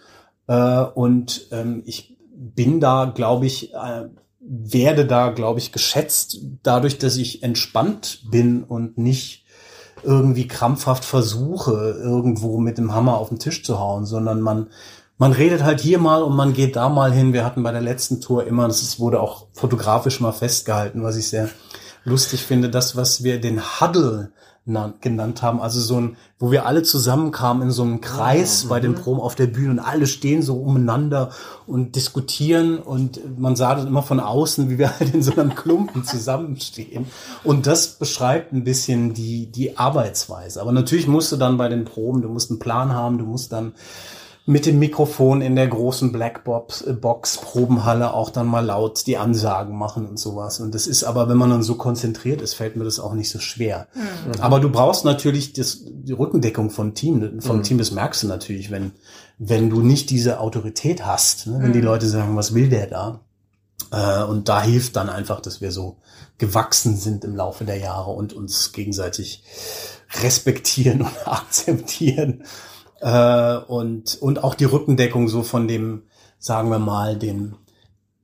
äh, und ähm, ich bin da, glaube ich, äh, werde da, glaube ich, geschätzt dadurch, dass ich entspannt bin und nicht irgendwie krampfhaft versuche, irgendwo mit dem Hammer auf den Tisch zu hauen, sondern man, man redet halt hier mal und man geht da mal hin. Wir hatten bei der letzten Tour immer, das wurde auch fotografisch mal festgehalten, was ich sehr lustig finde, das, was wir den Huddle genannt haben. Also so ein, wo wir alle zusammenkamen in so einem Kreis oh, bei den Proben auf der Bühne und alle stehen so umeinander und diskutieren und man sah das immer von außen, wie wir halt in so einem Klumpen zusammenstehen. Und das beschreibt ein bisschen die, die Arbeitsweise. Aber natürlich musst du dann bei den Proben, du musst einen Plan haben, du musst dann mit dem Mikrofon in der großen Blackbox äh, Box Probenhalle auch dann mal laut die Ansagen machen und sowas. Und das ist aber, wenn man dann so konzentriert ist, fällt mir das auch nicht so schwer. Mhm. Aber du brauchst natürlich das, die Rückendeckung vom Team. Vom mhm. Team, das merkst du natürlich, wenn, wenn du nicht diese Autorität hast, ne? wenn mhm. die Leute sagen, was will der da? Äh, und da hilft dann einfach, dass wir so gewachsen sind im Laufe der Jahre und uns gegenseitig respektieren und akzeptieren äh, und, und auch die Rückendeckung so von dem, sagen wir mal, dem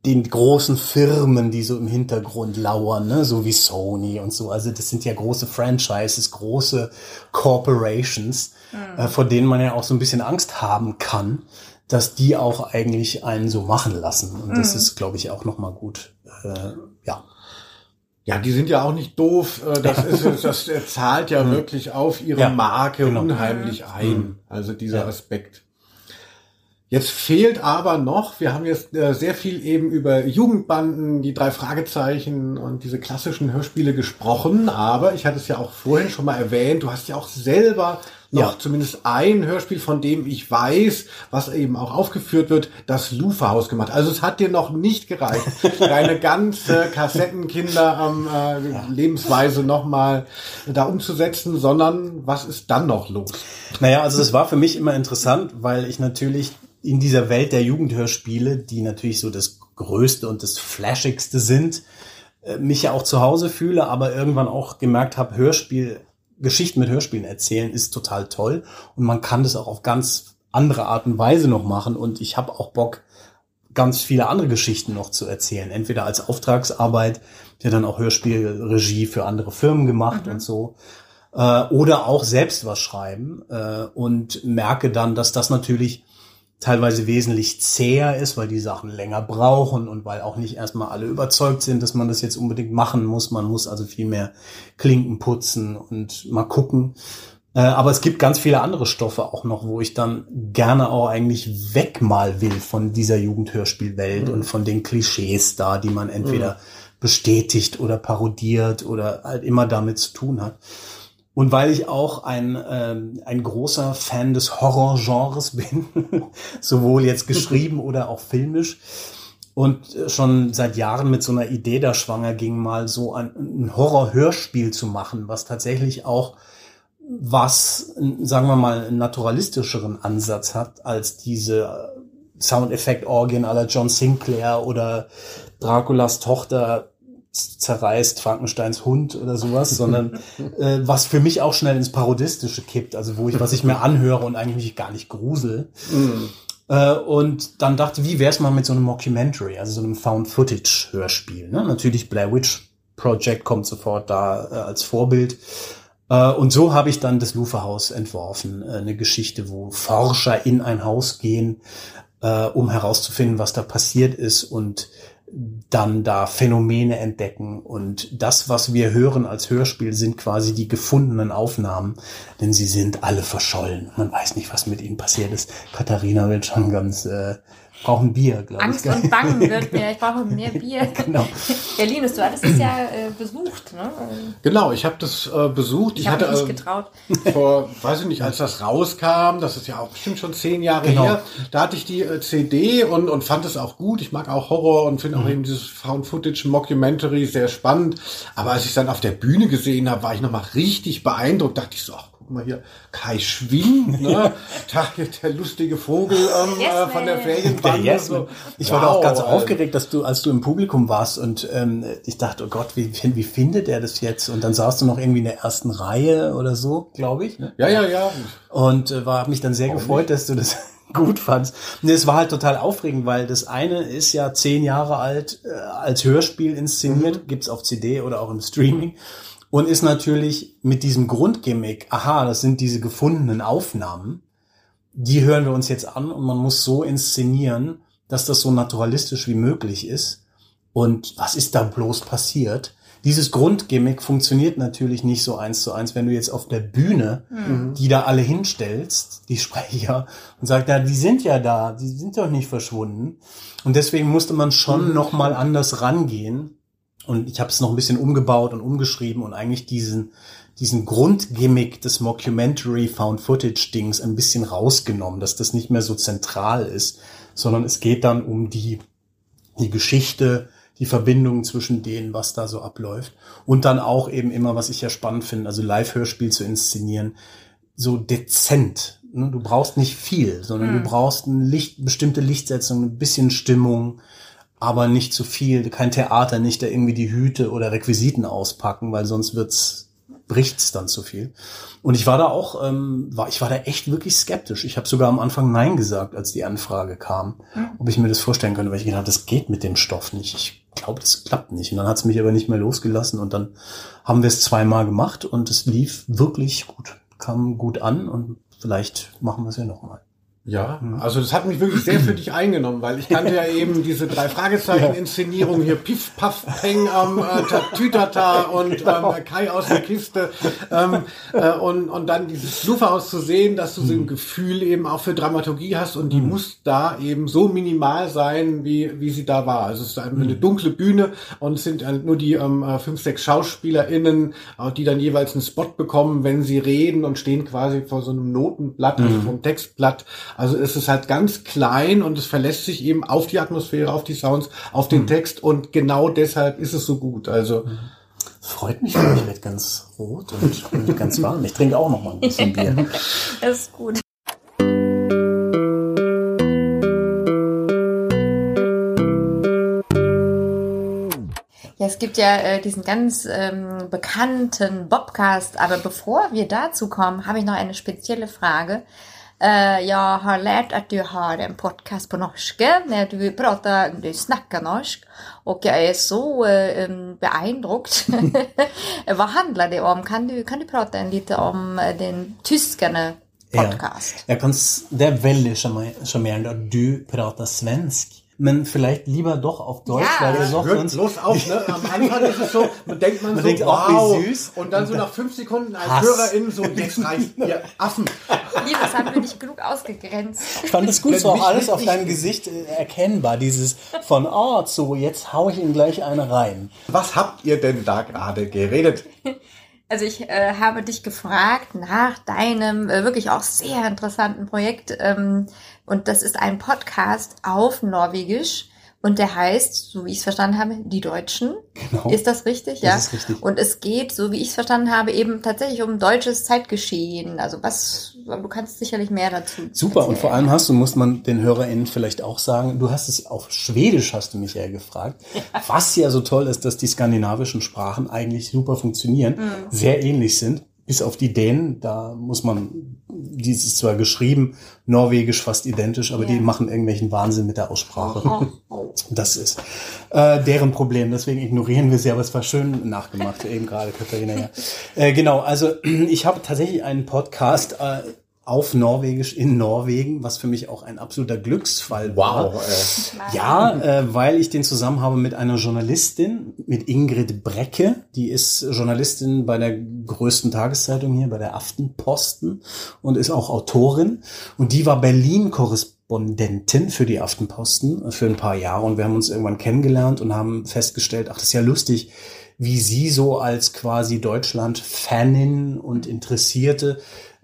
den großen Firmen, die so im Hintergrund lauern, ne? so wie Sony und so. Also das sind ja große Franchises, große Corporations, mhm. äh, vor denen man ja auch so ein bisschen Angst haben kann, dass die auch eigentlich einen so machen lassen. Und mhm. das ist, glaube ich, auch nochmal gut. Äh, ja. Ja, die sind ja auch nicht doof. Äh, das, ist, das zahlt ja wirklich auf ihre ja, Marke genau. unheimlich ein. Mhm. Also dieser ja. Aspekt. Jetzt fehlt aber noch, wir haben jetzt äh, sehr viel eben über Jugendbanden, die drei Fragezeichen und diese klassischen Hörspiele gesprochen, aber ich hatte es ja auch vorhin schon mal erwähnt, du hast ja auch selber noch ja. zumindest ein Hörspiel, von dem ich weiß, was eben auch aufgeführt wird, das Luferhaus gemacht. Also es hat dir noch nicht gereicht, deine ganze Kassettenkinder am äh, ja. Lebensweise nochmal da umzusetzen, sondern was ist dann noch los? Naja, also es war für mich immer interessant, weil ich natürlich in dieser Welt der Jugendhörspiele, die natürlich so das Größte und das Flashigste sind, äh, mich ja auch zu Hause fühle, aber irgendwann auch gemerkt habe, Hörspiel, Geschichten mit Hörspielen erzählen ist total toll. Und man kann das auch auf ganz andere Art und Weise noch machen. Und ich habe auch Bock, ganz viele andere Geschichten noch zu erzählen, entweder als Auftragsarbeit, der dann auch Hörspielregie für andere Firmen gemacht mhm. und so, äh, oder auch selbst was schreiben äh, und merke dann, dass das natürlich teilweise wesentlich zäher ist, weil die Sachen länger brauchen und weil auch nicht erstmal alle überzeugt sind, dass man das jetzt unbedingt machen muss. Man muss also viel mehr Klinken putzen und mal gucken. Äh, aber es gibt ganz viele andere Stoffe auch noch, wo ich dann gerne auch eigentlich weg mal will von dieser Jugendhörspielwelt mhm. und von den Klischees da, die man entweder mhm. bestätigt oder parodiert oder halt immer damit zu tun hat. Und weil ich auch ein, ähm, ein großer Fan des Horrorgenres bin, sowohl jetzt geschrieben oder auch filmisch, und äh, schon seit Jahren mit so einer Idee da schwanger ging, mal so ein, ein Horror-Hörspiel zu machen, was tatsächlich auch was, sagen wir mal, einen naturalistischeren Ansatz hat als diese Soundeffekt-Orgien aller John Sinclair oder Draculas Tochter zerreißt Frankensteins Hund oder sowas, sondern äh, was für mich auch schnell ins Parodistische kippt, also wo ich, was ich mir anhöre und eigentlich mich gar nicht grusel. Mm. Äh, und dann dachte, wie wär's mal mit so einem Mockumentary, also so einem Found-Footage-Hörspiel. Ne? Natürlich Blair Witch Project kommt sofort da äh, als Vorbild. Äh, und so habe ich dann das Luferhaus entworfen, äh, eine Geschichte, wo Forscher in ein Haus gehen, äh, um herauszufinden, was da passiert ist und dann da Phänomene entdecken. Und das, was wir hören als Hörspiel, sind quasi die gefundenen Aufnahmen, denn sie sind alle verschollen. Man weiß nicht, was mit ihnen passiert ist. Katharina wird schon ganz äh, brauchen Bier, glaube ich. Angst und Bangen wird mir. Ich brauche mehr Bier. genau. Ja, Linus, du hattest es ja äh, besucht, ne? Genau, ich habe das äh, besucht. Ich, ich hatte mich nicht äh, getraut. Vor, weiß ich nicht, als das rauskam, das ist ja auch bestimmt schon zehn Jahre genau. her, da hatte ich die äh, CD und, und fand es auch gut. Ich mag auch Horror und finde mhm. auch eben dieses Found-Footage Mockumentary sehr spannend. Aber als ich es dann auf der Bühne gesehen habe, war ich nochmal richtig beeindruckt. Dachte ich so, ach, guck mal hier, Kai Schwing, ne? der, der lustige Vogel ähm, yes, äh, von der Ferienbande. Yes, so. Ich wow, war auch ganz aufgeregt, dass du, als du im Publikum warst und ähm, ich dachte, oh Gott, wie, wie findet er das jetzt? Und dann saßt du noch irgendwie in der ersten Reihe oder so, glaube ich. Ne? Ja, ja, ja. Und äh, war mich dann sehr Warum gefreut, nicht? dass du das gut fandst. Und es war halt total aufregend, weil das eine ist ja zehn Jahre alt, äh, als Hörspiel inszeniert, mhm. gibt's auf CD oder auch im Streaming und ist natürlich mit diesem Grundgimmick, aha, das sind diese gefundenen Aufnahmen, die hören wir uns jetzt an und man muss so inszenieren, dass das so naturalistisch wie möglich ist. Und was ist da bloß passiert? Dieses Grundgimmick funktioniert natürlich nicht so eins zu eins, wenn du jetzt auf der Bühne mhm. die da alle hinstellst, die Sprecher, und sagst, ja, die sind ja da, die sind doch nicht verschwunden. Und deswegen musste man schon mhm. noch mal anders rangehen und ich habe es noch ein bisschen umgebaut und umgeschrieben und eigentlich diesen, diesen Grundgimmick des Mockumentary Found Footage Dings ein bisschen rausgenommen, dass das nicht mehr so zentral ist, sondern es geht dann um die, die Geschichte, die Verbindung zwischen denen, was da so abläuft. Und dann auch eben immer, was ich ja spannend finde, also Live-Hörspiel zu inszenieren, so dezent. Ne? Du brauchst nicht viel, sondern hm. du brauchst ein Licht, bestimmte Lichtsetzung, ein bisschen Stimmung, aber nicht zu viel, kein Theater, nicht da irgendwie die Hüte oder Requisiten auspacken, weil sonst wird's bricht's dann zu viel. Und ich war da auch, ähm, war, ich war da echt wirklich skeptisch. Ich habe sogar am Anfang Nein gesagt, als die Anfrage kam, mhm. ob ich mir das vorstellen könnte, weil ich gedacht habe, das geht mit dem Stoff nicht. Ich glaube, das klappt nicht. Und dann hat's mich aber nicht mehr losgelassen und dann haben wir es zweimal gemacht und es lief wirklich gut, kam gut an und vielleicht machen wir es ja nochmal. Ja, mhm. also das hat mich wirklich sehr für dich eingenommen, weil ich kannte ja eben diese drei Fragezeichen-Inszenierung hier Piff, Paff, Peng, ähm, äh, Tütata und ähm, Kai aus der Kiste ähm, äh, und, und dann dieses Flughaus zu sehen, dass du so ein mhm. Gefühl eben auch für Dramaturgie hast und die mhm. muss da eben so minimal sein, wie, wie sie da war. Also es ist eine dunkle Bühne und es sind nur die ähm, äh, fünf, sechs SchauspielerInnen, die dann jeweils einen Spot bekommen, wenn sie reden und stehen quasi vor so einem Notenblatt, also vom Textblatt also es ist halt ganz klein und es verlässt sich eben auf die Atmosphäre, auf die Sounds, auf den mhm. Text und genau deshalb ist es so gut. Also das freut mich, ich werde ganz rot und ganz warm. Ich trinke auch noch mal ein bisschen Bier. das ist gut. Ja, es gibt ja äh, diesen ganz ähm, bekannten Bobcast, aber bevor wir dazu kommen, habe ich noch eine spezielle Frage. Eh, jeg har lært at du har en podkast på norsk. Når du, du snakker norsk, og jeg er så eh, um, beeindret. Hva handler det om? Kan du, kan du prate litt om eh, din tyskende podkast? Ja, det er veldig sjarmerende at du prater svensk. Men vielleicht lieber doch auf Deutsch, ja. weil ihr noch Hört sonst... Los auf, ne? Am Anfang ist es so, man denkt man, man so, denkt wow, auch, wie süß. Und dann so nach fünf Sekunden als Hass. HörerInnen so, jetzt reicht ihr Affen. Liebe, das haben wir nicht genug ausgegrenzt. Ich fand es gut, so auch alles auf deinem Gesicht äh, erkennbar, dieses von oh, so, jetzt hau ich ihm gleich eine rein. Was habt ihr denn da gerade geredet? Also ich äh, habe dich gefragt nach deinem äh, wirklich auch sehr interessanten Projekt. Ähm, und das ist ein Podcast auf Norwegisch. Und der heißt, so wie ich es verstanden habe, die Deutschen. Genau. Ist das richtig? Ja. Das ist richtig. Und es geht, so wie ich es verstanden habe, eben tatsächlich um deutsches Zeitgeschehen. Also was, du kannst sicherlich mehr dazu. Super. Erzählen. Und vor allem hast du, muss man den HörerInnen vielleicht auch sagen, du hast es auf Schwedisch hast du mich ja gefragt. Ja. Was ja so toll ist, dass die skandinavischen Sprachen eigentlich super funktionieren, mhm. sehr ähnlich sind bis auf die Dänen, da muss man, die ist zwar geschrieben, norwegisch fast identisch, aber ja. die machen irgendwelchen Wahnsinn mit der Aussprache. Oh, oh. Das ist äh, deren Problem, deswegen ignorieren wir sie, aber es war schön nachgemacht, eben gerade, Katharina. Ja. Äh, genau, also ich habe tatsächlich einen Podcast, äh, auf Norwegisch in Norwegen, was für mich auch ein absoluter Glücksfall war. Wow. Äh. Ja, äh, weil ich den zusammen habe mit einer Journalistin, mit Ingrid Brecke, die ist Journalistin bei der größten Tageszeitung hier, bei der Aftenposten und ist auch Autorin. Und die war Berlin-Korrespondentin für die Aftenposten für ein paar Jahre und wir haben uns irgendwann kennengelernt und haben festgestellt, ach, das ist ja lustig, wie sie so als quasi Deutschland-Fanin und Interessierte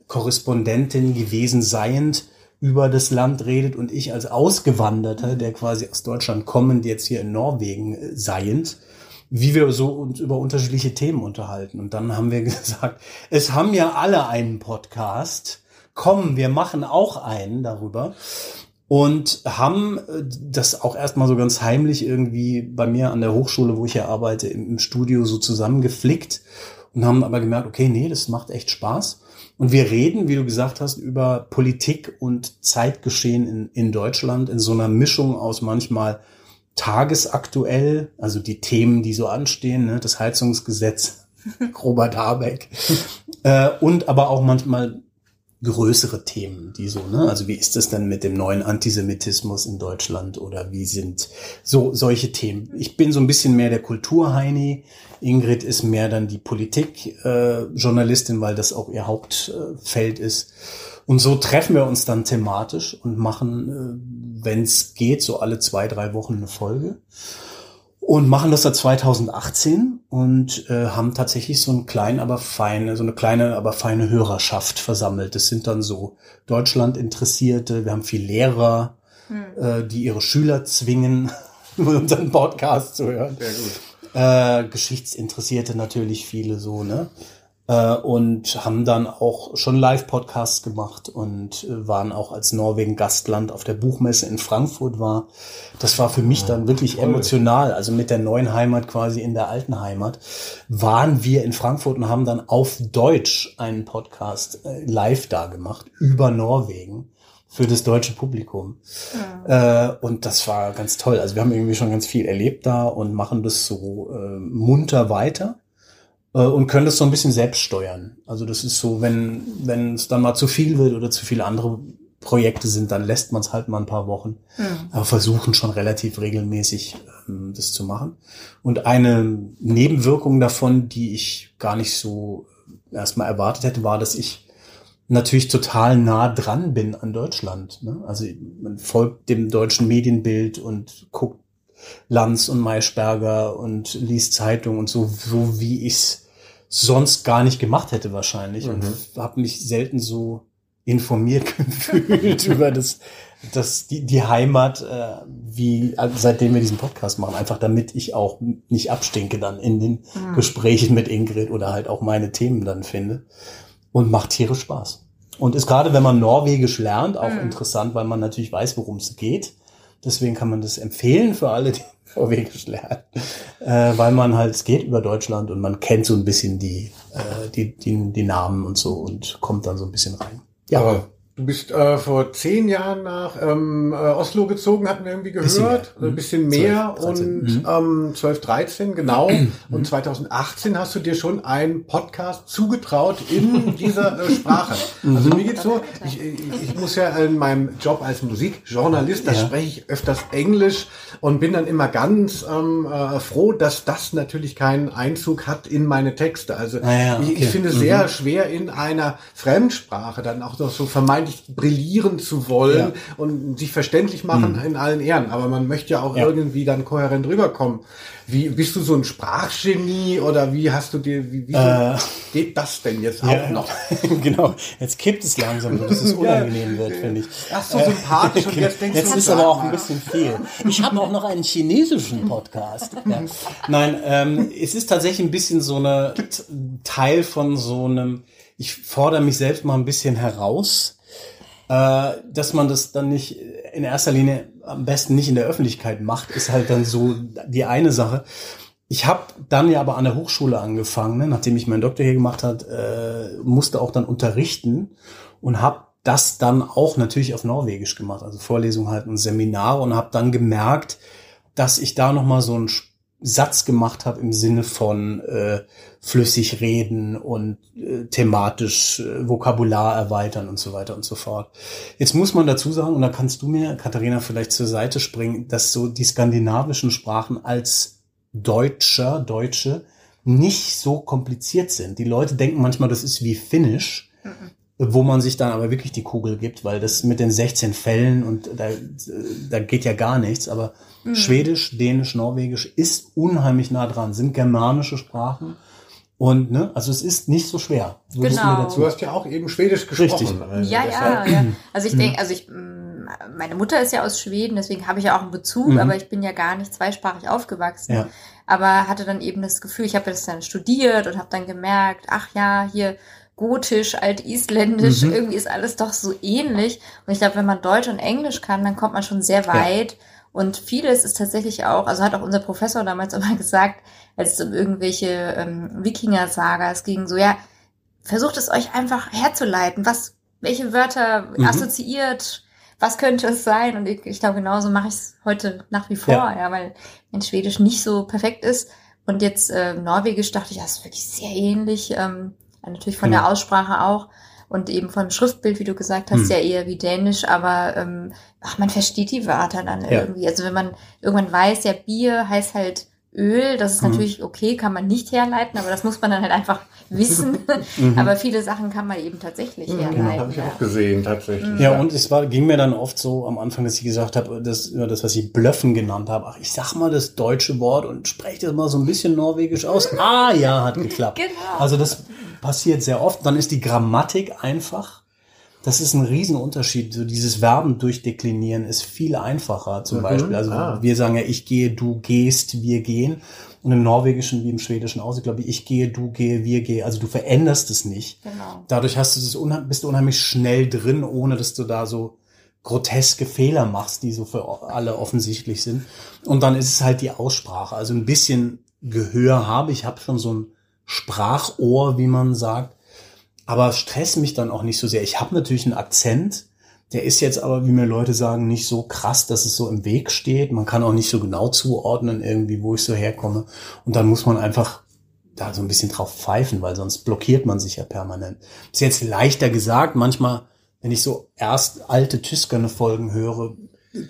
Korrespondentin gewesen seiend über das Land redet und ich als Ausgewanderter, der quasi aus Deutschland kommend, jetzt hier in Norwegen äh, seiend, wie wir so uns über unterschiedliche Themen unterhalten. Und dann haben wir gesagt, es haben ja alle einen Podcast. Komm, wir machen auch einen darüber. Und haben äh, das auch erstmal so ganz heimlich irgendwie bei mir an der Hochschule, wo ich ja arbeite, im Studio so zusammengeflickt und haben aber gemerkt, okay, nee, das macht echt Spaß. Und wir reden, wie du gesagt hast, über Politik und Zeitgeschehen in, in Deutschland in so einer Mischung aus manchmal tagesaktuell, also die Themen, die so anstehen, ne, das Heizungsgesetz, Robert Habeck, äh, und aber auch manchmal größere Themen, die so, ne, also wie ist es denn mit dem neuen Antisemitismus in Deutschland oder wie sind so solche Themen? Ich bin so ein bisschen mehr der Kulturheini. Ingrid ist mehr dann die Politikjournalistin, äh, weil das auch ihr Hauptfeld ist. Und so treffen wir uns dann thematisch und machen, äh, wenn es geht, so alle zwei, drei Wochen eine Folge und machen das seit 2018 und äh, haben tatsächlich so einen kleinen, aber feine, so eine kleine, aber feine Hörerschaft versammelt. Das sind dann so Deutschland Interessierte. Wir haben viel Lehrer, hm. äh, die ihre Schüler zwingen, unseren Podcast zu hören. Sehr gut. Äh, Geschichtsinteressierte natürlich viele so, ne? äh, und haben dann auch schon Live-Podcasts gemacht und äh, waren auch als Norwegen Gastland auf der Buchmesse in Frankfurt war. Das war für mich dann wirklich emotional. Also mit der neuen Heimat quasi in der alten Heimat waren wir in Frankfurt und haben dann auf Deutsch einen Podcast äh, live da gemacht über Norwegen für das deutsche Publikum. Ja. Äh, und das war ganz toll. Also wir haben irgendwie schon ganz viel erlebt da und machen das so äh, munter weiter äh, und können das so ein bisschen selbst steuern. Also das ist so, wenn wenn es dann mal zu viel wird oder zu viele andere Projekte sind, dann lässt man es halt mal ein paar Wochen. Mhm. Aber versuchen schon relativ regelmäßig ähm, das zu machen. Und eine Nebenwirkung davon, die ich gar nicht so erstmal erwartet hätte, war, dass ich natürlich total nah dran bin an Deutschland. Ne? Also man folgt dem deutschen Medienbild und guckt Lanz und Maischberger und liest Zeitung und so, so wie ich's sonst gar nicht gemacht hätte wahrscheinlich mhm. und habe mich selten so informiert gefühlt über das, das die, die Heimat, äh, wie seitdem wir diesen Podcast machen, einfach damit ich auch nicht abstinke dann in den mhm. Gesprächen mit Ingrid oder halt auch meine Themen dann finde und macht tierisch Spaß. Und ist gerade, wenn man Norwegisch lernt, auch mhm. interessant, weil man natürlich weiß, worum es geht. Deswegen kann man das empfehlen für alle, die Norwegisch lernen, äh, weil man halt, es geht über Deutschland und man kennt so ein bisschen die, äh, die, die, die Namen und so und kommt dann so ein bisschen rein. Ja. Aber Du bist äh, vor zehn Jahren nach ähm, äh, Oslo gezogen, hatten wir irgendwie gehört. Bisschen mehr, ein mhm. bisschen mehr 12, und mhm. ähm, 12, 13, genau. Mhm. Und 2018 hast du dir schon einen Podcast zugetraut in dieser äh, Sprache. Also mir geht's so, ich, ich, ich muss ja in meinem Job als Musikjournalist, da ja. spreche ich öfters Englisch und bin dann immer ganz ähm, äh, froh, dass das natürlich keinen Einzug hat in meine Texte. Also ah ja, okay. ich, ich finde es sehr mhm. schwer in einer Fremdsprache dann auch noch so vermeintlich eigentlich brillieren zu wollen ja. und sich verständlich machen mhm. in allen Ehren. Aber man möchte ja auch ja. irgendwie dann kohärent rüberkommen. Wie bist du so ein Sprachgenie oder wie hast du dir, wie, wie äh, geht das denn jetzt auch ja, noch? genau, jetzt kippt es langsam, dass es unangenehm wird, finde ich. Ach so sympathisch und jetzt denkst jetzt du, ist aber auch ein bisschen viel. Ich habe auch noch einen chinesischen Podcast. Nein, ähm, es ist tatsächlich ein bisschen so eine Teil von so einem, ich fordere mich selbst mal ein bisschen heraus äh, dass man das dann nicht in erster Linie am besten nicht in der Öffentlichkeit macht, ist halt dann so die eine Sache. Ich habe dann ja aber an der Hochschule angefangen, ne, nachdem ich meinen Doktor hier gemacht hat, äh, musste auch dann unterrichten und habe das dann auch natürlich auf Norwegisch gemacht, also Vorlesungen halt und Seminare und habe dann gemerkt, dass ich da noch mal so ein Satz gemacht habe im Sinne von äh, flüssig reden und äh, thematisch äh, Vokabular erweitern und so weiter und so fort. Jetzt muss man dazu sagen, und da kannst du mir, Katharina, vielleicht zur Seite springen, dass so die skandinavischen Sprachen als Deutscher, Deutsche nicht so kompliziert sind. Die Leute denken manchmal, das ist wie Finnisch. Mhm wo man sich dann aber wirklich die Kugel gibt, weil das mit den 16 Fällen und da, da geht ja gar nichts, aber mhm. Schwedisch, Dänisch, Norwegisch ist unheimlich nah dran, sind germanische Sprachen. Und ne, also es ist nicht so schwer. Genau. Du hast ja auch eben Schwedisch gesprochen. Richtig. Also ja, ja, ja. Also ich denke, also ich, mm, meine Mutter ist ja aus Schweden, deswegen habe ich ja auch einen Bezug, mhm. aber ich bin ja gar nicht zweisprachig aufgewachsen. Ja. Aber hatte dann eben das Gefühl, ich habe das dann studiert und habe dann gemerkt, ach ja, hier Gotisch, Altisländisch, mhm. irgendwie ist alles doch so ähnlich. Und ich glaube, wenn man Deutsch und Englisch kann, dann kommt man schon sehr weit. Ja. Und vieles ist tatsächlich auch, also hat auch unser Professor damals immer gesagt, als es um irgendwelche ähm, Wikinger-Sagas ging, so ja, versucht es euch einfach herzuleiten, was, welche Wörter mhm. assoziiert, was könnte es sein? Und ich, ich glaube, genauso mache ich es heute nach wie vor, ja. ja, weil mein Schwedisch nicht so perfekt ist. Und jetzt äh, Norwegisch dachte ich, das ist wirklich sehr ähnlich. Ähm, natürlich von genau. der Aussprache auch und eben vom Schriftbild, wie du gesagt hast, hm. ja eher wie Dänisch, aber ähm, ach, man versteht die Wörter dann ja. irgendwie. Also wenn man irgendwann weiß, ja, Bier heißt halt Öl, das ist mhm. natürlich okay, kann man nicht herleiten, aber das muss man dann halt einfach wissen. mhm. Aber viele Sachen kann man eben tatsächlich mhm, herleiten. Genau, habe ich auch gesehen, tatsächlich. Mhm. Ja, und es war, ging mir dann oft so am Anfang, dass ich gesagt habe, das, das, was ich Blöffen genannt habe, ach, ich sag mal das deutsche Wort und spreche das mal so ein bisschen norwegisch aus. Ah, ja, hat geklappt. Genau. Also das passiert sehr oft. Dann ist die Grammatik einfach das ist ein Riesenunterschied. So dieses Verben durchdeklinieren ist viel einfacher zum Mhm. Beispiel. Also Ah. wir sagen ja, ich gehe, du gehst, wir gehen. Und im Norwegischen wie im Schwedischen auch, ich glaube, ich gehe, du gehe, wir gehe. Also du veränderst es nicht. Genau. Dadurch hast du das unheim- bist du unheimlich schnell drin, ohne dass du da so groteske Fehler machst, die so für alle offensichtlich sind. Und dann ist es halt die Aussprache. Also ein bisschen Gehör habe ich, habe schon so ein Sprachohr, wie man sagt, aber stress mich dann auch nicht so sehr. Ich habe natürlich einen Akzent, der ist jetzt aber, wie mir Leute sagen, nicht so krass, dass es so im Weg steht. Man kann auch nicht so genau zuordnen irgendwie, wo ich so herkomme. Und dann muss man einfach da so ein bisschen drauf pfeifen, weil sonst blockiert man sich ja permanent. Ist jetzt leichter gesagt. Manchmal, wenn ich so erst alte Tüskerne-Folgen höre,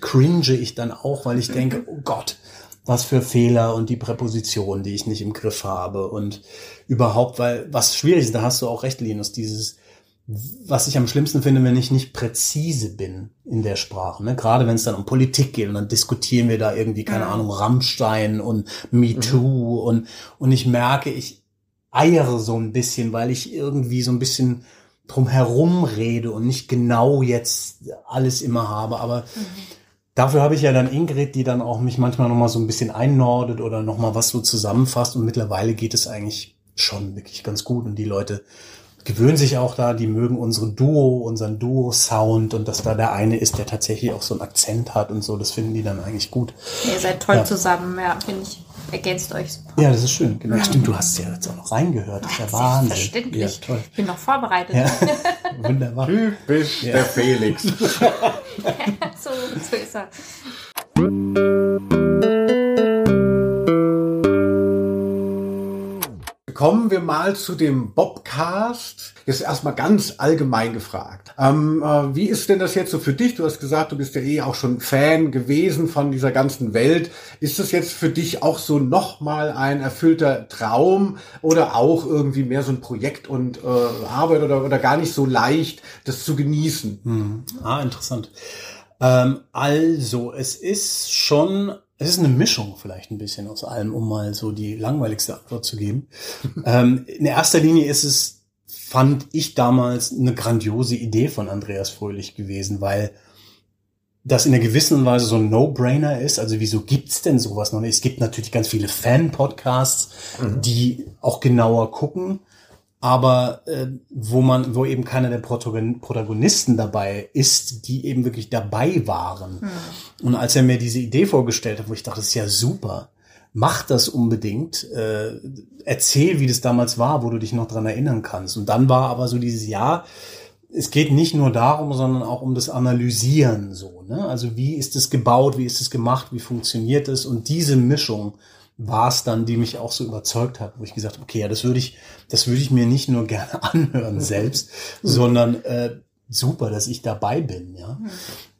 cringe ich dann auch, weil ich denke, oh Gott, was für Fehler und die Präpositionen, die ich nicht im Griff habe und überhaupt, weil was schwierig ist, da hast du auch recht, Linus, dieses, was ich am schlimmsten finde, wenn ich nicht präzise bin in der Sprache. Ne? Gerade wenn es dann um Politik geht und dann diskutieren wir da irgendwie, keine Ahnung, Rammstein und MeToo und, und ich merke, ich eiere so ein bisschen, weil ich irgendwie so ein bisschen drum herum rede und nicht genau jetzt alles immer habe. Aber dafür habe ich ja dann Ingrid, die dann auch mich manchmal nochmal so ein bisschen einnordet oder nochmal was so zusammenfasst. Und mittlerweile geht es eigentlich schon wirklich ganz gut. Und die Leute gewöhnen sich auch da, die mögen unsere Duo, unseren Duo-Sound und dass da der eine ist, der tatsächlich auch so einen Akzent hat und so, das finden die dann eigentlich gut. Ihr seid toll Ja. zusammen, ja, finde ich. Ergänzt euch super. Ja, das ist schön. Genau. Stimmt, du hast ja jetzt auch noch reingehört. Das ist ja Wahnsinn. Selbstverständlich. Ja, toll. Ich bin noch vorbereitet. Ja, wunderbar. Typisch der Felix. so, so ist er. Kommen wir mal zu dem Bobcast. Jetzt erstmal ganz allgemein gefragt. Ähm, äh, wie ist denn das jetzt so für dich? Du hast gesagt, du bist ja eh auch schon Fan gewesen von dieser ganzen Welt. Ist das jetzt für dich auch so nochmal ein erfüllter Traum oder auch irgendwie mehr so ein Projekt und äh, Arbeit oder, oder gar nicht so leicht, das zu genießen? Ah, interessant. Ähm, also, es ist schon, es ist eine Mischung vielleicht ein bisschen aus allem, um mal so die langweiligste Antwort zu geben. ähm, in erster Linie ist es, fand ich damals eine grandiose Idee von Andreas Fröhlich gewesen, weil das in einer gewissen Weise so ein No-Brainer ist. Also wieso gibt's denn sowas noch nicht? Es gibt natürlich ganz viele Fan-Podcasts, die auch genauer gucken aber äh, wo man, wo eben keiner der Protagon Protagonisten dabei ist, die eben wirklich dabei waren. Und als er mir diese Idee vorgestellt hat, wo ich dachte, das ist ja super, mach das unbedingt, äh, erzähl, wie das damals war, wo du dich noch dran erinnern kannst. Und dann war aber so dieses Jahr, es geht nicht nur darum, sondern auch um das Analysieren so. Ne? Also wie ist es gebaut, wie ist es gemacht, wie funktioniert es? Und diese Mischung war es dann, die mich auch so überzeugt hat, wo ich gesagt habe, okay, ja, das würde ich, das würde ich mir nicht nur gerne anhören selbst, sondern äh, super, dass ich dabei bin, ja.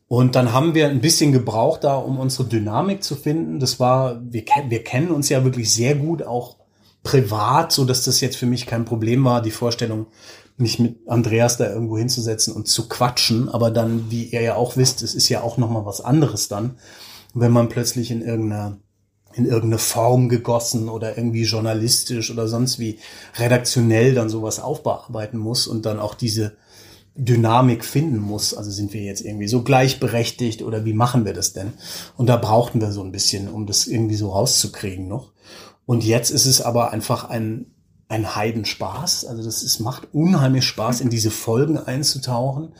Und dann haben wir ein bisschen gebraucht da, um unsere Dynamik zu finden. Das war, wir, wir kennen uns ja wirklich sehr gut, auch privat, so dass das jetzt für mich kein Problem war, die Vorstellung, mich mit Andreas da irgendwo hinzusetzen und zu quatschen. Aber dann, wie ihr ja auch wisst, es ist ja auch noch mal was anderes dann, wenn man plötzlich in irgendeiner in irgendeine Form gegossen oder irgendwie journalistisch oder sonst wie redaktionell dann sowas aufbearbeiten muss und dann auch diese Dynamik finden muss. Also sind wir jetzt irgendwie so gleichberechtigt oder wie machen wir das denn? Und da brauchten wir so ein bisschen, um das irgendwie so rauszukriegen noch. Und jetzt ist es aber einfach ein, ein Heidenspaß. Also das ist, macht unheimlich Spaß, in diese Folgen einzutauchen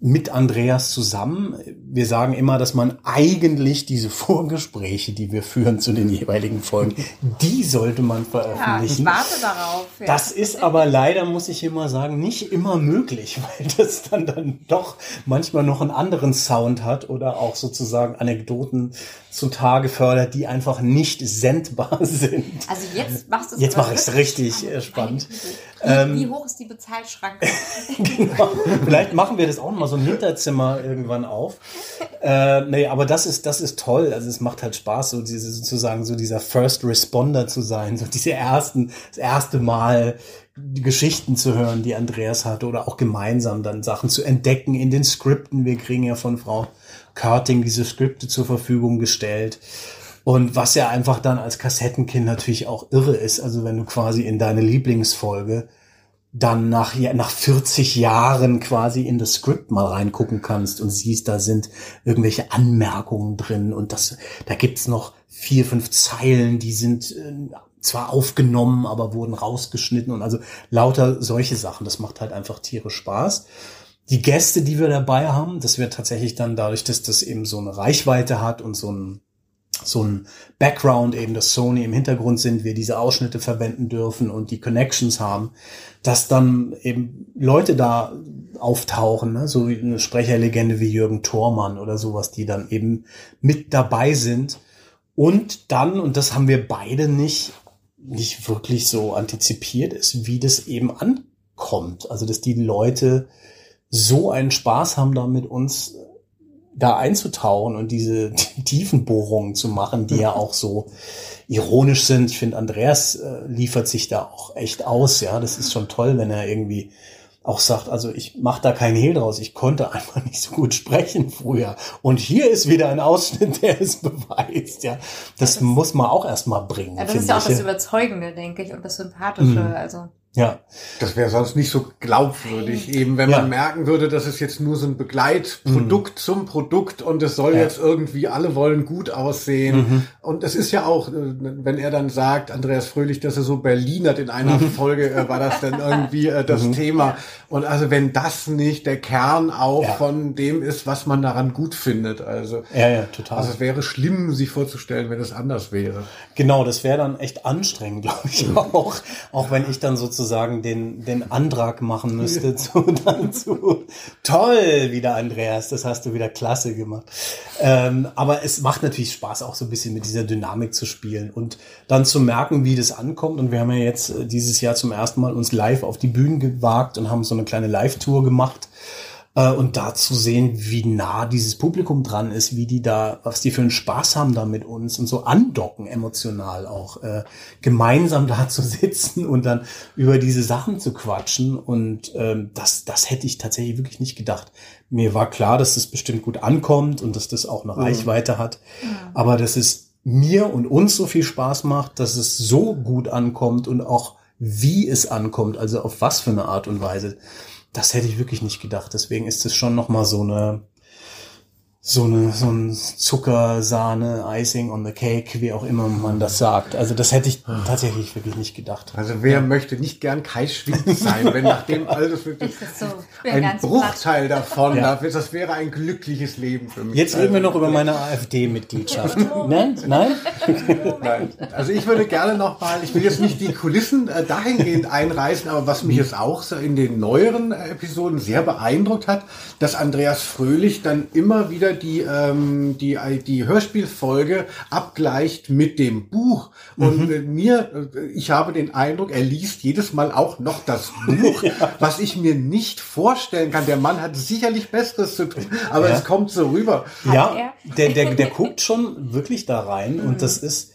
mit Andreas zusammen. Wir sagen immer, dass man eigentlich diese Vorgespräche, die wir führen zu den jeweiligen Folgen, die sollte man Ja, ich veröffentlichen. warte darauf. Ja. Das ist aber leider, muss ich immer sagen, nicht immer möglich, weil das dann dann doch manchmal noch einen anderen Sound hat oder auch sozusagen Anekdoten zutage fördert, die einfach nicht sendbar sind. also jetzt machst du es Jetzt mache ich es richtig spannend. Äh, Güte. Wie, hoch ist die Bezahlschranke? Genau. Vielleicht machen wir das auch noch mal so ein Hinterzimmer irgendwann auf. Äh, nee, aber das ist, das ist toll. Also es macht halt Spaß, so diese, sozusagen so dieser First Responder zu sein, so diese ersten, das erste Mal die Geschichten zu hören, die Andreas hatte oder auch gemeinsam dann Sachen zu entdecken in den Skripten. Wir kriegen ja von Frau Körting diese Skripte zur Verfügung gestellt. Und was ja einfach dann als Kassettenkind natürlich auch irre ist, also wenn du quasi in deine Lieblingsfolge dann nach, nach 40 Jahren quasi in das Skript mal reingucken kannst und siehst, da sind irgendwelche Anmerkungen drin und das, da gibt's noch vier, fünf Zeilen, die sind äh, zwar aufgenommen, aber wurden rausgeschnitten und also lauter solche Sachen. Das macht halt einfach Tiere Spaß. Die Gäste, die wir dabei haben, das wird tatsächlich dann dadurch, dass das eben so eine Reichweite hat und so ein so ein Background eben, dass Sony im Hintergrund sind, wir diese Ausschnitte verwenden dürfen und die Connections haben, dass dann eben Leute da auftauchen, ne? so wie eine Sprecherlegende wie Jürgen Thormann oder sowas, die dann eben mit dabei sind und dann, und das haben wir beide nicht, nicht wirklich so antizipiert, ist, wie das eben ankommt. Also, dass die Leute so einen Spaß haben, da mit uns da einzutauchen und diese Tiefenbohrungen zu machen, die ja auch so ironisch sind. Ich finde, Andreas äh, liefert sich da auch echt aus. Ja, das ist schon toll, wenn er irgendwie auch sagt, also ich mache da keinen Hehl draus. Ich konnte einfach nicht so gut sprechen früher. Und hier ist wieder ein Ausschnitt, der es beweist. Ja, das, das muss man auch erstmal bringen. Ja, das ist ja auch das Überzeugende, denke ich, und das Sympathische. Mhm. Also ja. Das wäre sonst nicht so glaubwürdig, eben wenn man merken würde, dass es jetzt nur so ein Begleitprodukt mhm. zum Produkt und es soll ja. jetzt irgendwie, alle wollen gut aussehen. Mhm. Und es ist ja auch, äh, wenn er dann sagt, Andreas Fröhlich, dass er so Berlinert in einer mhm. Folge, äh, war das dann irgendwie äh, das mhm. Thema. Und also wenn das nicht der Kern auch ja. von dem ist, was man daran gut findet. Also, ja, ja, total. Also es wäre schlimm, sich vorzustellen, wenn es anders wäre. Genau, das wäre dann echt anstrengend, glaube ich auch. Auch wenn ich dann sozusagen den, den Antrag machen müsste zu, dann zu, toll, wieder Andreas, das hast du wieder klasse gemacht. Ähm, aber es macht natürlich Spaß, auch so ein bisschen mit dieser Dynamik zu spielen und dann zu merken, wie das ankommt. Und wir haben ja jetzt äh, dieses Jahr zum ersten Mal uns live auf die Bühnen gewagt und haben so eine kleine Live-Tour gemacht äh, und da zu sehen, wie nah dieses Publikum dran ist, wie die da, was die für einen Spaß haben da mit uns und so andocken emotional auch, äh, gemeinsam da zu sitzen und dann über diese Sachen zu quatschen und ähm, das, das hätte ich tatsächlich wirklich nicht gedacht. Mir war klar, dass das bestimmt gut ankommt und dass das auch eine mhm. Reichweite hat, ja. aber dass es mir und uns so viel Spaß macht, dass es so gut ankommt und auch wie es ankommt, also auf was für eine Art und Weise. Das hätte ich wirklich nicht gedacht. Deswegen ist es schon noch mal so eine so eine so ein Zucker, Sahne, Icing on the Cake, wie auch immer man das sagt. Also das hätte ich tatsächlich wirklich nicht gedacht. Also wer ja. möchte nicht gern Kaischwind sein, wenn nachdem alles wirklich so, ein Bruchteil platt. davon, ja. das wäre ein glückliches Leben für mich. Jetzt reden wir noch über meine AfD-Mitgliedschaft. Nein? Nein? Nein. Also ich würde gerne noch mal, ich will jetzt nicht die Kulissen äh, dahingehend einreißen, aber was mich jetzt auch so in den neueren Episoden sehr beeindruckt hat, dass Andreas Fröhlich dann immer wieder die, ähm, die, die Hörspielfolge abgleicht mit dem Buch. Und mhm. mir, äh, ich habe den Eindruck, er liest jedes Mal auch noch das Buch, ja. was ich mir nicht vorstellen kann. Der Mann hat sicherlich Besseres zu tun, aber ja. es kommt so rüber. Ja, der, der, der guckt schon wirklich da rein mhm. und das ist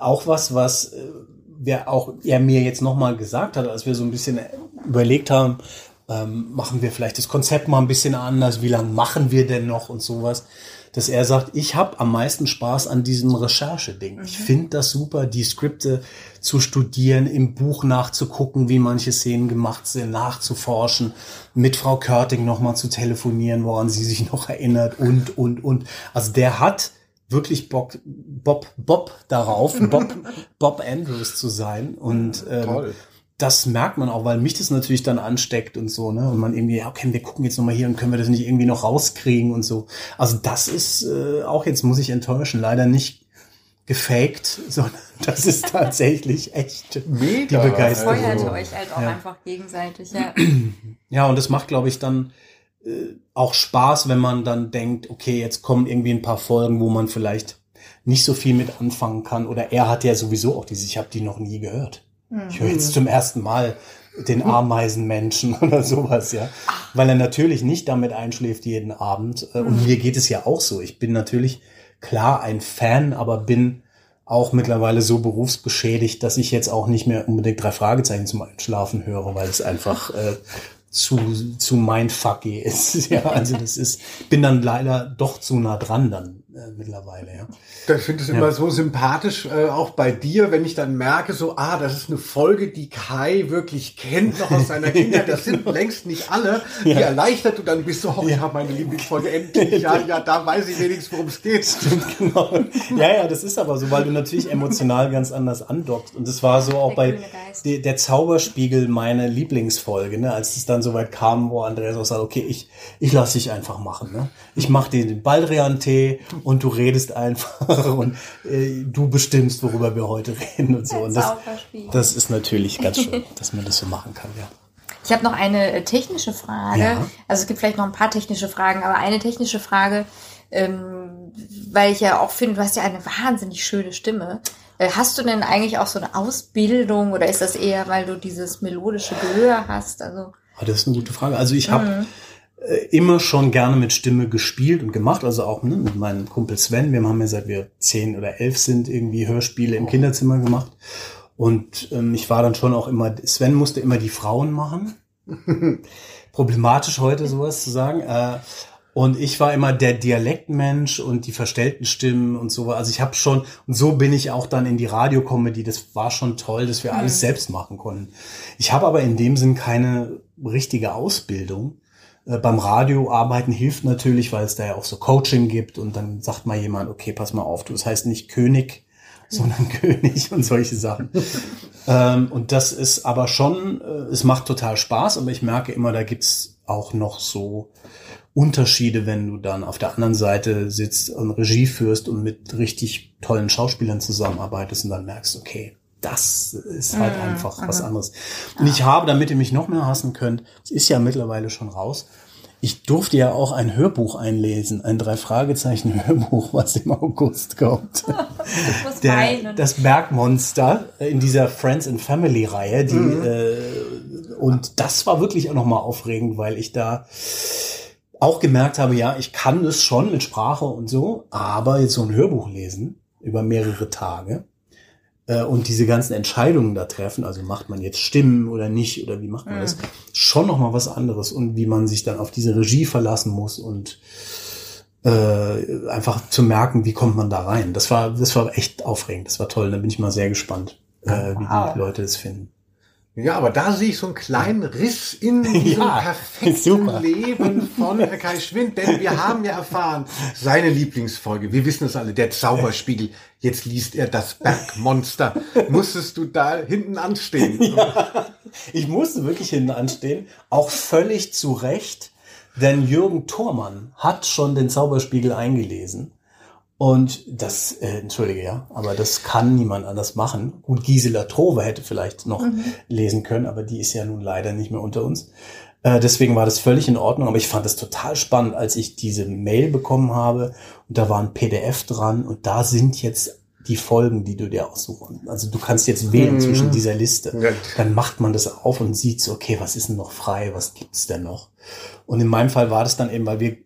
auch was, was äh, wer auch er mir jetzt nochmal gesagt hat, als wir so ein bisschen überlegt haben, ähm, machen wir vielleicht das Konzept mal ein bisschen anders, wie lange machen wir denn noch und sowas, dass er sagt, ich habe am meisten Spaß an diesem Recherche-Ding. Mhm. Ich finde das super, die Skripte zu studieren, im Buch nachzugucken, wie manche Szenen gemacht sind, nachzuforschen, mit Frau Körting nochmal zu telefonieren, woran sie sich noch erinnert und, und, und. Also der hat wirklich Bock, Bob, Bob darauf, Bob, Bob Andrews zu sein und ähm, Toll das merkt man auch, weil mich das natürlich dann ansteckt und so, ne? Und man irgendwie, ja, okay, wir gucken jetzt nochmal hier und können wir das nicht irgendwie noch rauskriegen und so. Also das ist äh, auch jetzt muss ich enttäuschen, leider nicht gefaked, sondern das ist tatsächlich echt Mega. die Begeisterung. Feuert euch halt auch ja. einfach gegenseitig, ja. Ja, und das macht, glaube ich, dann äh, auch Spaß, wenn man dann denkt, okay, jetzt kommen irgendwie ein paar Folgen, wo man vielleicht nicht so viel mit anfangen kann. Oder er hat ja sowieso auch diese, ich habe die noch nie gehört. Ich höre jetzt zum ersten Mal den Ameisenmenschen oder sowas, ja. Weil er natürlich nicht damit einschläft jeden Abend. Äh, und mir geht es ja auch so. Ich bin natürlich klar ein Fan, aber bin auch mittlerweile so berufsbeschädigt, dass ich jetzt auch nicht mehr unbedingt drei Fragezeichen zum Einschlafen höre, weil es einfach äh, zu, zu mindfucky ist. ja, also das ist, bin dann leider doch zu nah dran dann äh, mittlerweile, ja. Ich finde es immer so sympathisch, äh, auch bei dir, wenn ich dann merke, so, ah, das ist eine Folge, die Kai wirklich kennt, noch aus seiner Kindheit. Das sind längst nicht alle. Wie erleichtert du dann bist, so, oh, ich habe meine Lieblingsfolge endlich. Ja, ja, da weiß ich wenigstens, worum es geht. Stimmt, genau. Ja, ja, das ist aber so, weil du natürlich emotional ganz anders andockst. Und das war so auch Der bei der, der Zauberspiegel meine Lieblingsfolge, ne? als es dann soweit kam, wo Andreas auch sagt, okay, ich, ich lasse dich einfach machen. Ne? Ich mache dir den Baldrian-Tee und du redest einfach und äh, du bestimmst, worüber wir heute reden und so. Und das, das ist natürlich ganz schön, dass man das so machen kann, ja. Ich habe noch eine äh, technische Frage. Ja. Also es gibt vielleicht noch ein paar technische Fragen, aber eine technische Frage, ähm, weil ich ja auch finde, du hast ja eine wahnsinnig schöne Stimme. Äh, hast du denn eigentlich auch so eine Ausbildung oder ist das eher, weil du dieses melodische Gehör hast? Also Ah, Das ist eine gute Frage. Also ich habe äh, immer schon gerne mit Stimme gespielt und gemacht, also auch ne, mit meinem Kumpel Sven. Wir haben ja seit wir zehn oder elf sind irgendwie Hörspiele im Kinderzimmer gemacht. Und ähm, ich war dann schon auch immer, Sven musste immer die Frauen machen. Problematisch heute sowas zu sagen. Äh, und ich war immer der Dialektmensch und die verstellten Stimmen und so. Also ich habe schon, und so bin ich auch dann in die Radiokomödie. Das war schon toll, dass wir alles selbst machen konnten. Ich habe aber in dem Sinn keine richtige Ausbildung. Äh, beim Radio arbeiten hilft natürlich, weil es da ja auch so Coaching gibt und dann sagt mal jemand, okay, pass mal auf, du, das heißt nicht König, sondern König und solche Sachen. ähm, und das ist aber schon, äh, es macht total Spaß, aber ich merke immer, da gibt's auch noch so Unterschiede, wenn du dann auf der anderen Seite sitzt und Regie führst und mit richtig tollen Schauspielern zusammenarbeitest und dann merkst, okay, das ist halt einfach was anderes. Und ich habe, damit ihr mich noch mehr hassen könnt, es ist ja mittlerweile schon raus, ich durfte ja auch ein Hörbuch einlesen, ein Drei-Fragezeichen-Hörbuch, was im August kommt. Der, das Bergmonster in dieser Friends and Family Reihe, die äh, und das war wirklich auch nochmal aufregend, weil ich da auch gemerkt habe, ja, ich kann es schon mit Sprache und so, aber jetzt so ein Hörbuch lesen über mehrere Tage und diese ganzen Entscheidungen da treffen, also macht man jetzt Stimmen oder nicht oder wie macht man das, schon nochmal was anderes und wie man sich dann auf diese Regie verlassen muss und äh, einfach zu merken, wie kommt man da rein. Das war, das war echt aufregend, das war toll. Da bin ich mal sehr gespannt, äh, wie Wow. die Leute es finden. Ja, aber da sehe ich so einen kleinen Riss in diesem Ja, perfekten super. Leben von Kai Schwind, denn wir haben ja erfahren, seine Lieblingsfolge, wir wissen es alle, der Zauberspiegel. Jetzt liest er das Bergmonster. Musstest du da hinten anstehen? Ich musste wirklich hinten anstehen, auch völlig zu Recht, denn Jürgen Thormann hat schon den Zauberspiegel eingelesen. Und das, äh, entschuldige ja, aber das kann niemand anders machen. Gut, Gisela Trove hätte vielleicht noch lesen können, aber die ist ja nun leider nicht mehr unter uns. Äh, deswegen war das völlig in Ordnung, aber ich fand es total spannend, als ich diese Mail bekommen habe und da war ein PDF dran und da sind jetzt die Folgen, die du dir aussuchen. Also du kannst jetzt wählen zwischen dieser Liste. Ja. Dann macht man das auf und sieht so, okay, was ist denn noch frei, was gibt's denn noch? Und in meinem Fall war das dann eben, weil wir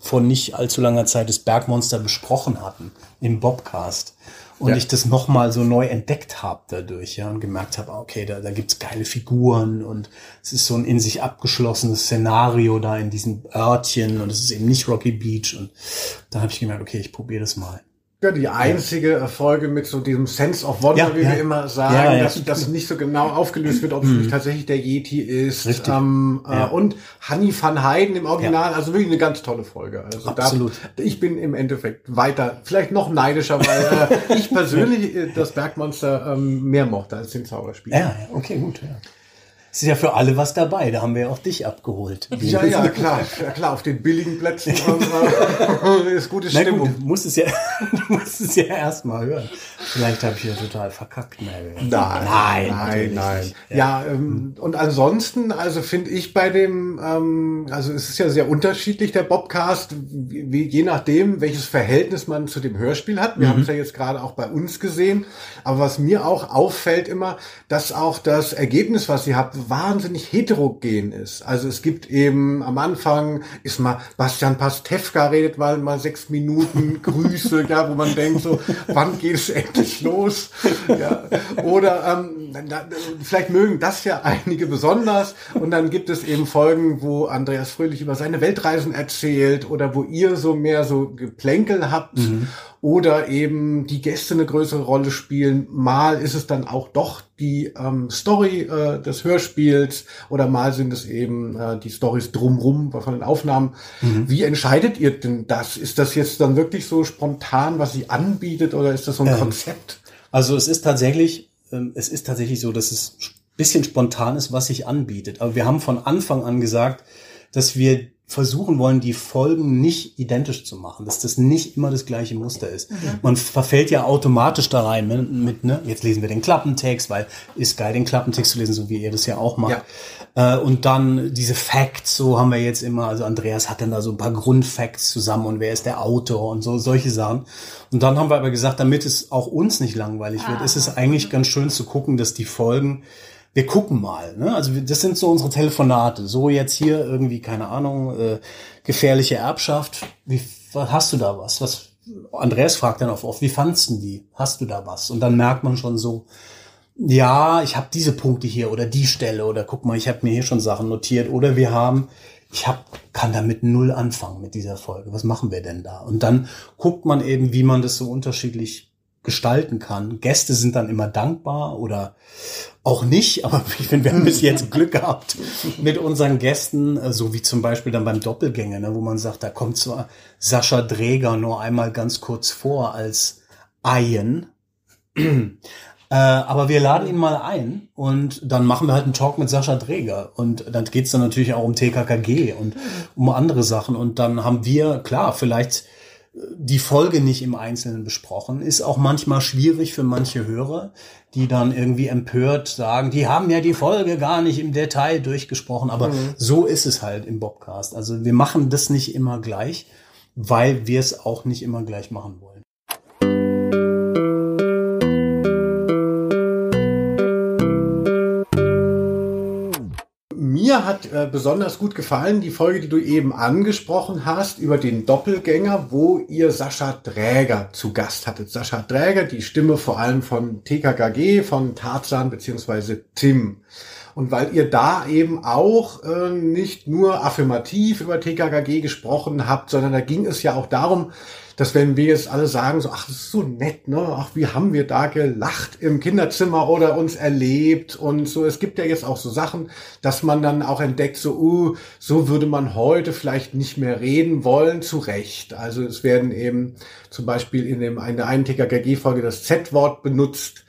vor nicht allzu langer Zeit das Bergmonster besprochen hatten im Bobcast. Und Ja. ich das nochmal so neu entdeckt habe dadurch, ja, und gemerkt habe, okay, da, da gibt's geile Figuren und es ist so ein in sich abgeschlossenes Szenario da in diesem Örtchen und es ist eben nicht Rocky Beach. Und dann habe ich gemerkt, okay, ich probiere das mal. Ja, die einzige Erfolge mit so diesem Sense of Wonder, Ja, wie ja. wir immer sagen, Ja, dass, dass nicht so genau aufgelöst wird, ob es wirklich tatsächlich der Yeti ist. Richtig. Ähm, äh. Und Honey van Heiden im Original, also wirklich eine ganz tolle Folge. Also Absolut. Da, ich bin im Endeffekt weiter, vielleicht noch neidischer, weil äh, ich persönlich äh, das Bergmonster ähm, mehr mochte als den Zauberspiel. Ja, ja, okay, gut, ja. Es ist ja für alle was dabei, da haben wir ja auch dich abgeholt. Ja, ja, klar, ja, klar, auf den billigen Plätzen ist gute Na Stimmung. gut, du musst es ja, du musst es ja erst mal hören. Vielleicht habe ich ja total verkackt. Nein, Nein, nein, nein. nicht. Ja, ähm, und ansonsten, also finde ich bei dem, ähm, also es ist ja sehr unterschiedlich, der Bobcast, wie, je nachdem, welches Verhältnis man zu dem Hörspiel hat. Wir haben es ja jetzt gerade auch bei uns gesehen. Aber was mir auch auffällt immer, dass auch das Ergebnis, was ihr habt, wahnsinnig heterogen ist. Also es gibt eben am Anfang ist mal Bastian Pastewka redet mal, mal sechs Minuten Grüße, ja, wo man denkt so, wann geht es endlich los? Ja. Oder ähm, vielleicht mögen das ja einige besonders. Und dann gibt es eben Folgen, wo Andreas Fröhlich über seine Weltreisen erzählt oder wo ihr so mehr so Geplänkel habt. Mhm oder eben die Gäste eine größere Rolle spielen. Mal ist es dann auch doch die ähm, Story äh, des Hörspiels oder mal sind es eben äh, die Stories drumrum von den Aufnahmen. Mhm. Wie entscheidet ihr denn das? Ist das jetzt dann wirklich so spontan, was sie anbietet oder ist das so ein ähm, Konzept? Also es ist tatsächlich, es ist tatsächlich so, dass es bisschen spontan ist, was sich anbietet. Aber wir haben von Anfang an gesagt, dass wir versuchen wollen, die Folgen nicht identisch zu machen, dass das nicht immer das gleiche Muster ist. Mhm. Man verfällt ja automatisch da rein mit, mit, ne, jetzt lesen wir den Klappentext, weil ist geil, den Klappentext zu lesen, so wie ihr das ja auch macht. Ja. Äh, und dann diese Facts, so haben wir jetzt immer, also Andreas hat dann da so ein paar Grundfacts zusammen und wer ist der Autor und so, solche Sachen. Und dann haben wir aber gesagt, damit es auch uns nicht langweilig ah. wird, ist es eigentlich ganz schön zu gucken, dass die Folgen wir gucken mal. Ne? Also das sind so unsere Telefonate. So jetzt hier irgendwie, keine Ahnung, äh, gefährliche Erbschaft. Wie hast du da was? Was Andreas fragt dann oft, oft, wie fandst du die? Hast du da was? Und dann merkt man schon so, ja, ich habe diese Punkte hier oder die Stelle oder guck mal, ich habe mir hier schon Sachen notiert oder wir haben, ich hab, kann damit null anfangen mit dieser Folge. Was machen wir denn da? Und dann guckt man eben, wie man das so unterschiedlich gestalten kann. Gäste sind dann immer dankbar oder auch nicht, aber ich finde, wir haben bis jetzt Glück gehabt mit unseren Gästen, äh, so wie zum Beispiel dann beim Doppelgänger, ne, wo man sagt, da kommt zwar Sascha Dräger nur einmal ganz kurz vor als Eien, äh, aber wir laden ihn mal ein und dann machen wir halt einen Talk mit Sascha Dräger und dann geht's dann natürlich auch um TKKG und um andere Sachen und dann haben wir, klar, vielleicht die Folge nicht im Einzelnen besprochen. Ist auch manchmal schwierig für manche Hörer, die dann irgendwie empört sagen, die haben ja die Folge gar nicht im Detail durchgesprochen. Aber mhm. so ist es halt im Bobcast. Also wir machen das nicht immer gleich, weil wir es auch nicht immer gleich machen wollen. Mir hat äh, besonders gut gefallen die Folge, die du eben angesprochen hast, über den Doppelgänger, wo ihr Sascha Dräger zu Gast hattet. Sascha Dräger, die Stimme vor allem von TKKG, von Tarzan beziehungsweise Tim. Und weil ihr da eben auch äh, nicht nur affirmativ über TKKG gesprochen habt, sondern da ging es ja auch darum, dass wenn wir jetzt alle sagen, so, ach, das ist so nett, ne? Ach, wie haben wir da gelacht im Kinderzimmer oder uns erlebt und so. Es gibt ja jetzt auch so Sachen, dass man dann auch entdeckt, so, uh, so würde man heute vielleicht nicht mehr reden wollen, zu Recht. Also es werden eben zum Beispiel in dem, in der einen TKKG-Folge das Z-Wort benutzt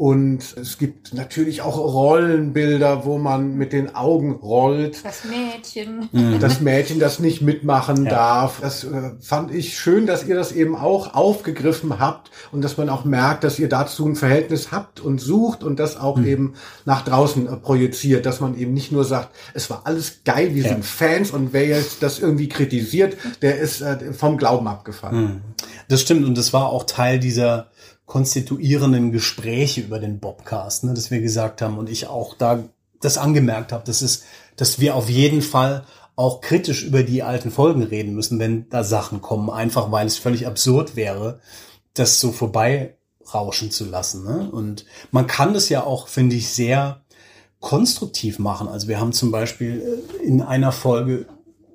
und es gibt natürlich auch Rollenbilder, wo man mit den Augen rollt. Das Mädchen. Mhm. Das Mädchen, das nicht mitmachen ja. darf. Das äh, fand ich schön, dass ihr das eben auch aufgegriffen habt und dass man auch merkt, dass ihr dazu ein Verhältnis habt und sucht und das auch mhm. eben nach draußen äh, projiziert, dass man eben nicht nur sagt, es war alles geil, wir ja. sind Fans und wer jetzt das irgendwie kritisiert, der ist äh, vom Glauben abgefallen. Mhm. Das stimmt und das war auch Teil dieser konstituierenden Gespräche über den Bobcast, ne, dass wir gesagt haben und ich auch da das angemerkt habe, dass es, dass wir auf jeden Fall auch kritisch über die alten Folgen reden müssen, wenn da Sachen kommen, einfach weil es völlig absurd wäre, das so vorbei rauschen zu lassen. Ne? Und man kann das ja auch, finde ich, sehr konstruktiv machen. Also wir haben zum Beispiel äh, in einer Folge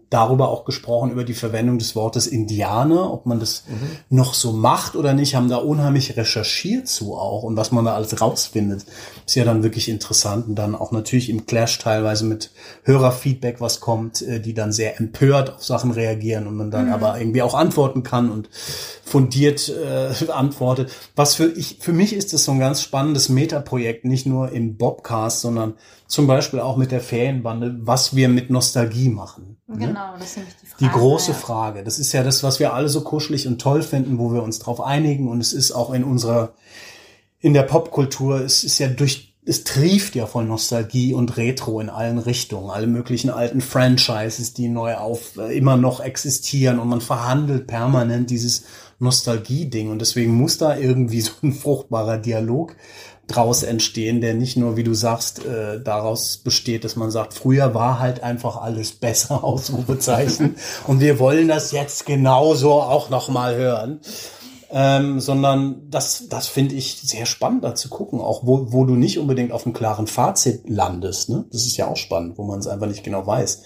darüber auch gesprochen, über die Verwendung des Wortes Indianer, ob man das mhm. noch so macht oder nicht, haben da unheimlich recherchiert zu auch und was man da alles rausfindet, ist ja dann wirklich interessant und dann auch natürlich im Clash teilweise mit Hörerfeedback was kommt, äh, die dann sehr empört auf Sachen reagieren und man dann mhm. aber irgendwie auch antworten kann und fundiert äh, antwortet. Was für ich, für mich ist das so ein ganz spannendes Metaprojekt, nicht nur im Bobcast, sondern zum Beispiel auch mit der Ferienbande, was wir mit Nostalgie machen. Ne? Genau, das ist nämlich die Frage. Die große ja. Frage. Das ist ja das, was wir alle so kuschelig und toll finden, wo wir uns drauf einigen. Und es ist auch in unserer, in der Popkultur, es ist ja durch, es trieft ja von Nostalgie und Retro in allen Richtungen. Alle möglichen alten Franchises, die neu auf, äh, immer noch existieren. Und man verhandelt permanent dieses Nostalgie-Ding. Und deswegen muss da irgendwie so ein fruchtbarer Dialog draus entstehen, der nicht nur, wie du sagst, äh, daraus besteht, dass man sagt, früher war halt einfach alles besser, Ausrufezeichen. und wir wollen das jetzt genauso auch nochmal hören. ähm, sondern das, das finde ich sehr spannend da zu gucken, auch wo, wo du nicht unbedingt auf einem klaren Fazit landest. Ne? Das ist ja auch spannend, wo man es einfach nicht genau weiß.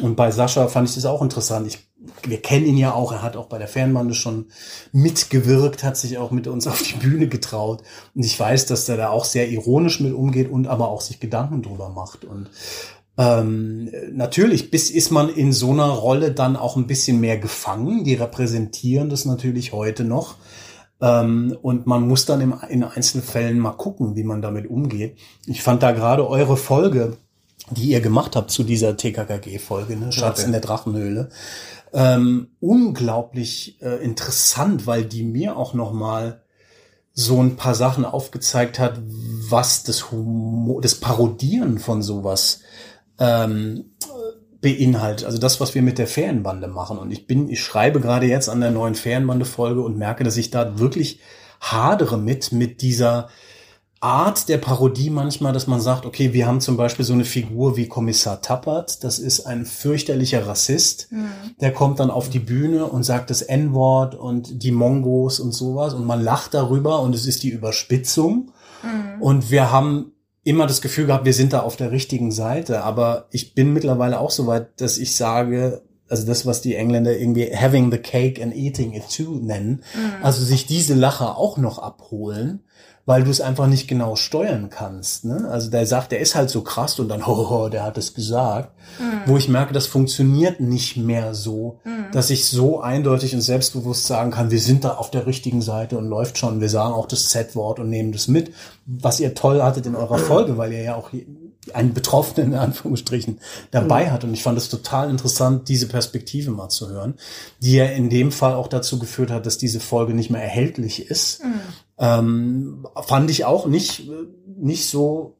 Und bei Sascha fand ich das auch interessant. Ich, wir kennen ihn ja auch, er hat auch bei der Fernbande schon mitgewirkt, hat sich auch mit uns auf die Bühne getraut. Und ich weiß, dass er da auch sehr ironisch mit umgeht und aber auch sich Gedanken drüber macht. Und ähm, natürlich bis ist man in so einer Rolle dann auch ein bisschen mehr gefangen. Die repräsentieren das natürlich heute noch. Ähm, und man muss dann im, in Einzelfällen mal gucken, wie man damit umgeht. Ich fand da gerade eure Folge, die ihr gemacht habt zu dieser TKKG-Folge, ne? Schatz in der Drachenhöhle, ähm, unglaublich äh, interessant, weil die mir auch noch mal so ein paar Sachen aufgezeigt hat, was das Humor, das Parodieren von sowas ähm, beinhaltet. Also das, was wir mit der Ferienbande machen. Und ich bin, ich schreibe gerade jetzt an der neuen Ferienbande-Folge und merke, dass ich da wirklich hadere mit, mit dieser Art der Parodie manchmal, dass man sagt, okay, wir haben zum Beispiel so eine Figur wie Kommissar Tappert, das ist ein fürchterlicher Rassist, mhm. der kommt dann auf die Bühne und sagt das N-Wort und die Mongos und sowas und man lacht darüber und es ist die Überspitzung. Mhm. Und wir haben immer das Gefühl gehabt, wir sind da auf der richtigen Seite. Aber ich bin mittlerweile auch so weit, dass ich sage, also das, was die Engländer irgendwie having the cake and eating it too nennen, mhm. also sich diese Lacher auch noch abholen weil du es einfach nicht genau steuern kannst. Ne? Also der sagt, der ist halt so krass und dann, oh, der hat es gesagt. Mhm. Wo ich merke, das funktioniert nicht mehr so, mhm. dass ich so eindeutig und selbstbewusst sagen kann, wir sind da auf der richtigen Seite und läuft schon. Wir sagen auch das Z-Wort und nehmen das mit, was ihr toll hattet in eurer Folge, weil ihr ja auch einen Betroffenen in Anführungsstrichen dabei mhm. hat. Und ich fand es total interessant, diese Perspektive mal zu hören, die ja in dem Fall auch dazu geführt hat, dass diese Folge nicht mehr erhältlich ist, mhm. Ähm, fand ich auch nicht, nicht so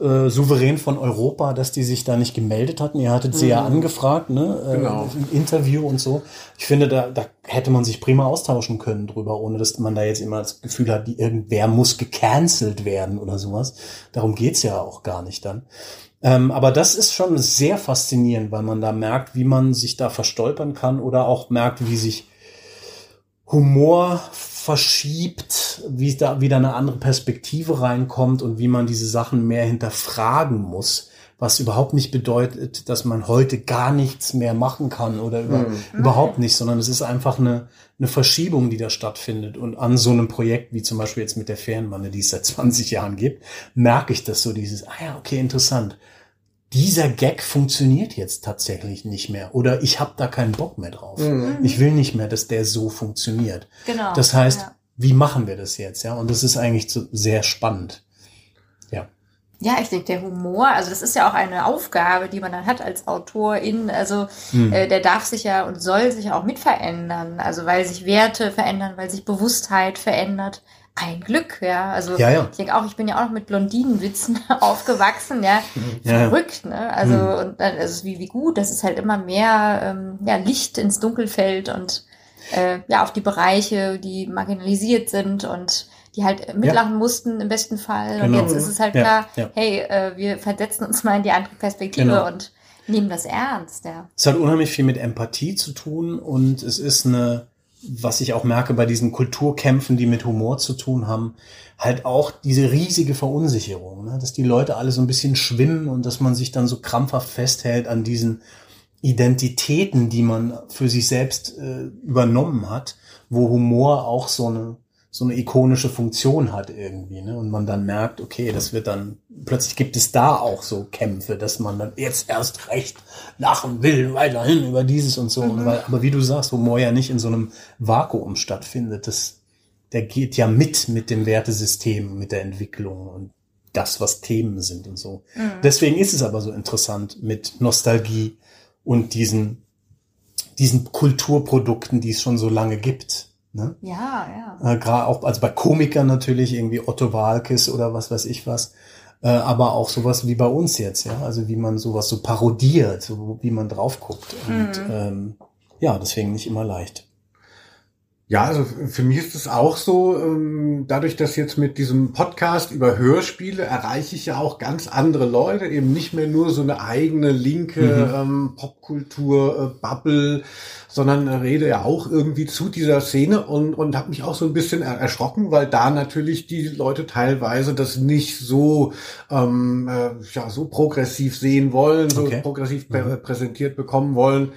äh, souverän von Europa, dass die sich da nicht gemeldet hatten. Ihr hattet sie mhm. ja angefragt, ne? Äh, genau. Im Interview und so. Ich finde, da, da hätte man sich prima austauschen können drüber, ohne dass man da jetzt immer das Gefühl hat, die, irgendwer muss gecancelt werden oder sowas. Darum geht's ja auch gar nicht dann. Ähm, aber das ist schon sehr faszinierend, weil man da merkt, wie man sich da verstolpern kann oder auch merkt, wie sich Humor verschiebt, wie da wieder eine andere Perspektive reinkommt und wie man diese Sachen mehr hinterfragen muss, was überhaupt nicht bedeutet, dass man heute gar nichts mehr machen kann oder über, mhm. überhaupt nicht, sondern es ist einfach eine, eine Verschiebung, die da stattfindet. Und an so einem Projekt wie zum Beispiel jetzt mit der Fernwanne, die es seit 20 Jahren gibt, merke ich das so dieses, ah ja, okay, interessant dieser Gag funktioniert jetzt tatsächlich nicht mehr oder ich habe da keinen Bock mehr drauf. Mhm. Ich will nicht mehr, dass der so funktioniert. Genau. Das heißt, ja. wie machen wir das jetzt? Ja, und das ist eigentlich so sehr spannend. Ja. Ja, ich denke, der Humor, also das ist ja auch eine Aufgabe, die man dann hat als Autorin. Also mhm. äh, der darf sich ja und soll sich auch mit verändern. Also weil sich Werte verändern, weil sich Bewusstheit verändert ein Glück, ja. Also ja, ja. ich denke auch, ich bin ja auch noch mit Blondinenwitzen aufgewachsen, ja. ja Verrückt, ne? Also mhm. und dann also wie, wie gut, dass es halt immer mehr ähm, ja, Licht ins Dunkel fällt und äh, ja auf die Bereiche, die marginalisiert sind und die halt mitlachen mussten im besten Fall. Genau. Und jetzt ist es halt klar, hey, äh, wir versetzen uns mal in die andere Perspektive genau. und nehmen das ernst, ja. Es hat unheimlich viel mit Empathie zu tun und es ist eine was ich auch merke bei diesen Kulturkämpfen, die mit Humor zu tun haben, halt auch diese riesige Verunsicherung, ne? dass die Leute alle so ein bisschen schwimmen und dass man sich dann so krampfhaft festhält an diesen Identitäten, die man für sich selbst äh, übernommen hat, wo Humor auch so eine so eine ikonische Funktion hat irgendwie, ne? Und man dann merkt, okay, das wird dann, plötzlich gibt es da auch so Kämpfe, dass man dann jetzt erst recht lachen will, weiterhin über dieses und so. Mhm. weil, aber wie du sagst, Humor ja nicht in so einem Vakuum stattfindet, das, der geht ja mit, mit dem Wertesystem, mit der Entwicklung und das, was Themen sind und so. Mhm. Deswegen ist es aber so interessant mit Nostalgie und diesen, diesen Kulturprodukten, die es schon so lange gibt Ne? Ja, ja. Äh, Gerade auch, also bei Komikern natürlich, irgendwie Otto Walkes oder was weiß ich was. Äh, aber auch sowas wie bei uns jetzt, ja. Also wie man sowas so parodiert, so wie man drauf guckt. Und mhm. ähm, ja, deswegen nicht immer leicht. Ja, also für mich ist es auch so, ähm, dadurch, dass jetzt mit diesem Podcast über Hörspiele erreiche ich ja auch ganz andere Leute, eben nicht mehr nur so eine eigene linke mhm. ähm, Popkultur-Bubble, äh, sondern rede ja auch irgendwie zu dieser Szene und, und habe mich auch so ein bisschen erschrocken, weil da natürlich die Leute teilweise das nicht so, ähm, äh, ja, so progressiv sehen wollen, so okay. progressiv mhm. präsentiert bekommen wollen.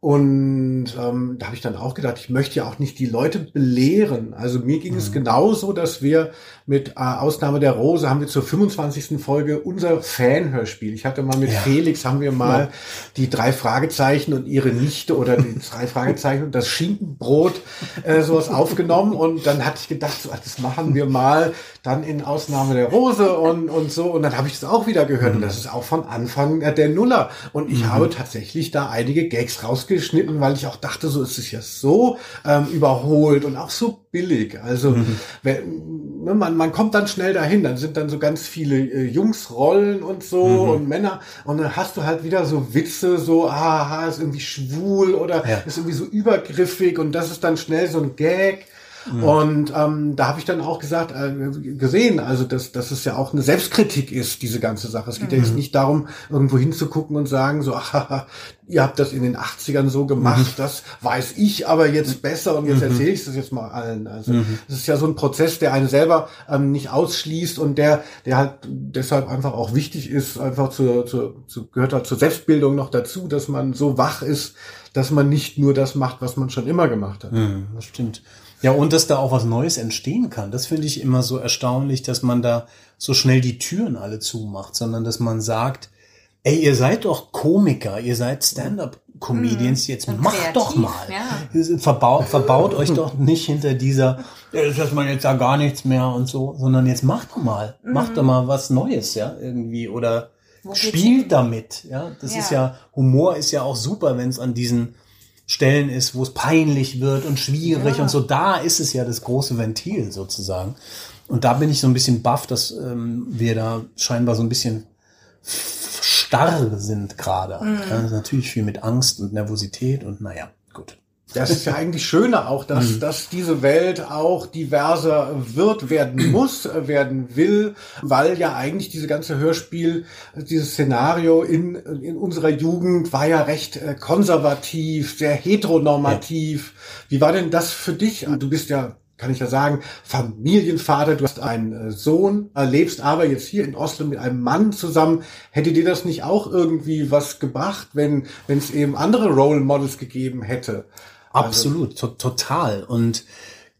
Und ähm, da habe ich dann auch gedacht, ich möchte ja auch nicht die Leute belehren. Also mir ging mhm. es genauso, dass wir mit äh, Ausnahme der Rose haben wir zur 25. Folge unser Fanhörspiel. Ich hatte mal mit ja. Felix, haben wir mal ja. die drei Fragezeichen und ihre Nichte oder die drei Fragezeichen und das Schinkenbrot äh, sowas aufgenommen. Und dann hatte ich gedacht, so, das machen wir mal dann in Ausnahme der Rose und, und so. Und dann habe ich das auch wieder gehört. Mhm. Und das ist auch von Anfang der Nuller. Und ich mhm. habe tatsächlich da einige Gags raus rausgeschnitten, weil ich auch dachte, so ist es ja so ähm, überholt und auch so billig. Also mhm. wenn, ne, man, man kommt dann schnell dahin, dann sind dann so ganz viele äh, Jungsrollen und so mhm. und Männer und dann hast du halt wieder so Witze, so aha, ist irgendwie schwul oder ja. ist irgendwie so übergriffig und das ist dann schnell so ein Gag. Mhm. Und ähm, da habe ich dann auch gesagt, äh, gesehen, also dass, dass es ja auch eine Selbstkritik ist, diese ganze Sache. Es geht mhm. ja jetzt nicht darum, irgendwo hinzugucken und sagen, so, ach, ihr habt das in den 80ern so gemacht, mhm. das weiß ich aber jetzt besser und jetzt mhm. erzähle ich das jetzt mal allen. Also mhm. es ist ja so ein Prozess, der einen selber ähm, nicht ausschließt und der, der halt deshalb einfach auch wichtig ist, einfach zur, zur, zu, gehört halt zur Selbstbildung noch dazu, dass man so wach ist, dass man nicht nur das macht, was man schon immer gemacht hat. Mhm, das stimmt. Ja, und dass da auch was Neues entstehen kann. Das finde ich immer so erstaunlich, dass man da so schnell die Türen alle zumacht, sondern dass man sagt, ey, ihr seid doch Komiker, ihr seid Stand-up-Comedians, mhm. jetzt und macht kreativ, doch mal. Ja. Verbaut, verbaut euch doch nicht hinter dieser, dass man jetzt da gar nichts mehr und so, sondern jetzt macht doch mal, mhm. macht doch mal was Neues, ja, irgendwie, oder Wo spielt damit, ja. Das ja. ist ja, Humor ist ja auch super, wenn es an diesen Stellen ist, wo es peinlich wird und schwierig ja. und so. Da ist es ja das große Ventil sozusagen. Und da bin ich so ein bisschen baff, dass ähm, wir da scheinbar so ein bisschen starr sind gerade. Mhm. Ja, natürlich viel mit Angst und Nervosität und naja, gut. Das ist ja eigentlich schöner auch, dass, mhm. dass diese Welt auch diverser wird, werden muss, werden will, weil ja eigentlich diese ganze Hörspiel, dieses Szenario in, in unserer Jugend war ja recht äh, konservativ, sehr heteronormativ. Ja. Wie war denn das für dich? Du bist ja kann ich ja sagen, Familienvater, du hast einen äh, Sohn, lebst aber jetzt hier in Oslo mit einem Mann zusammen. Hätte dir das nicht auch irgendwie was gebracht, wenn wenn es eben andere Role Models gegeben hätte? Also Absolut, to total. Und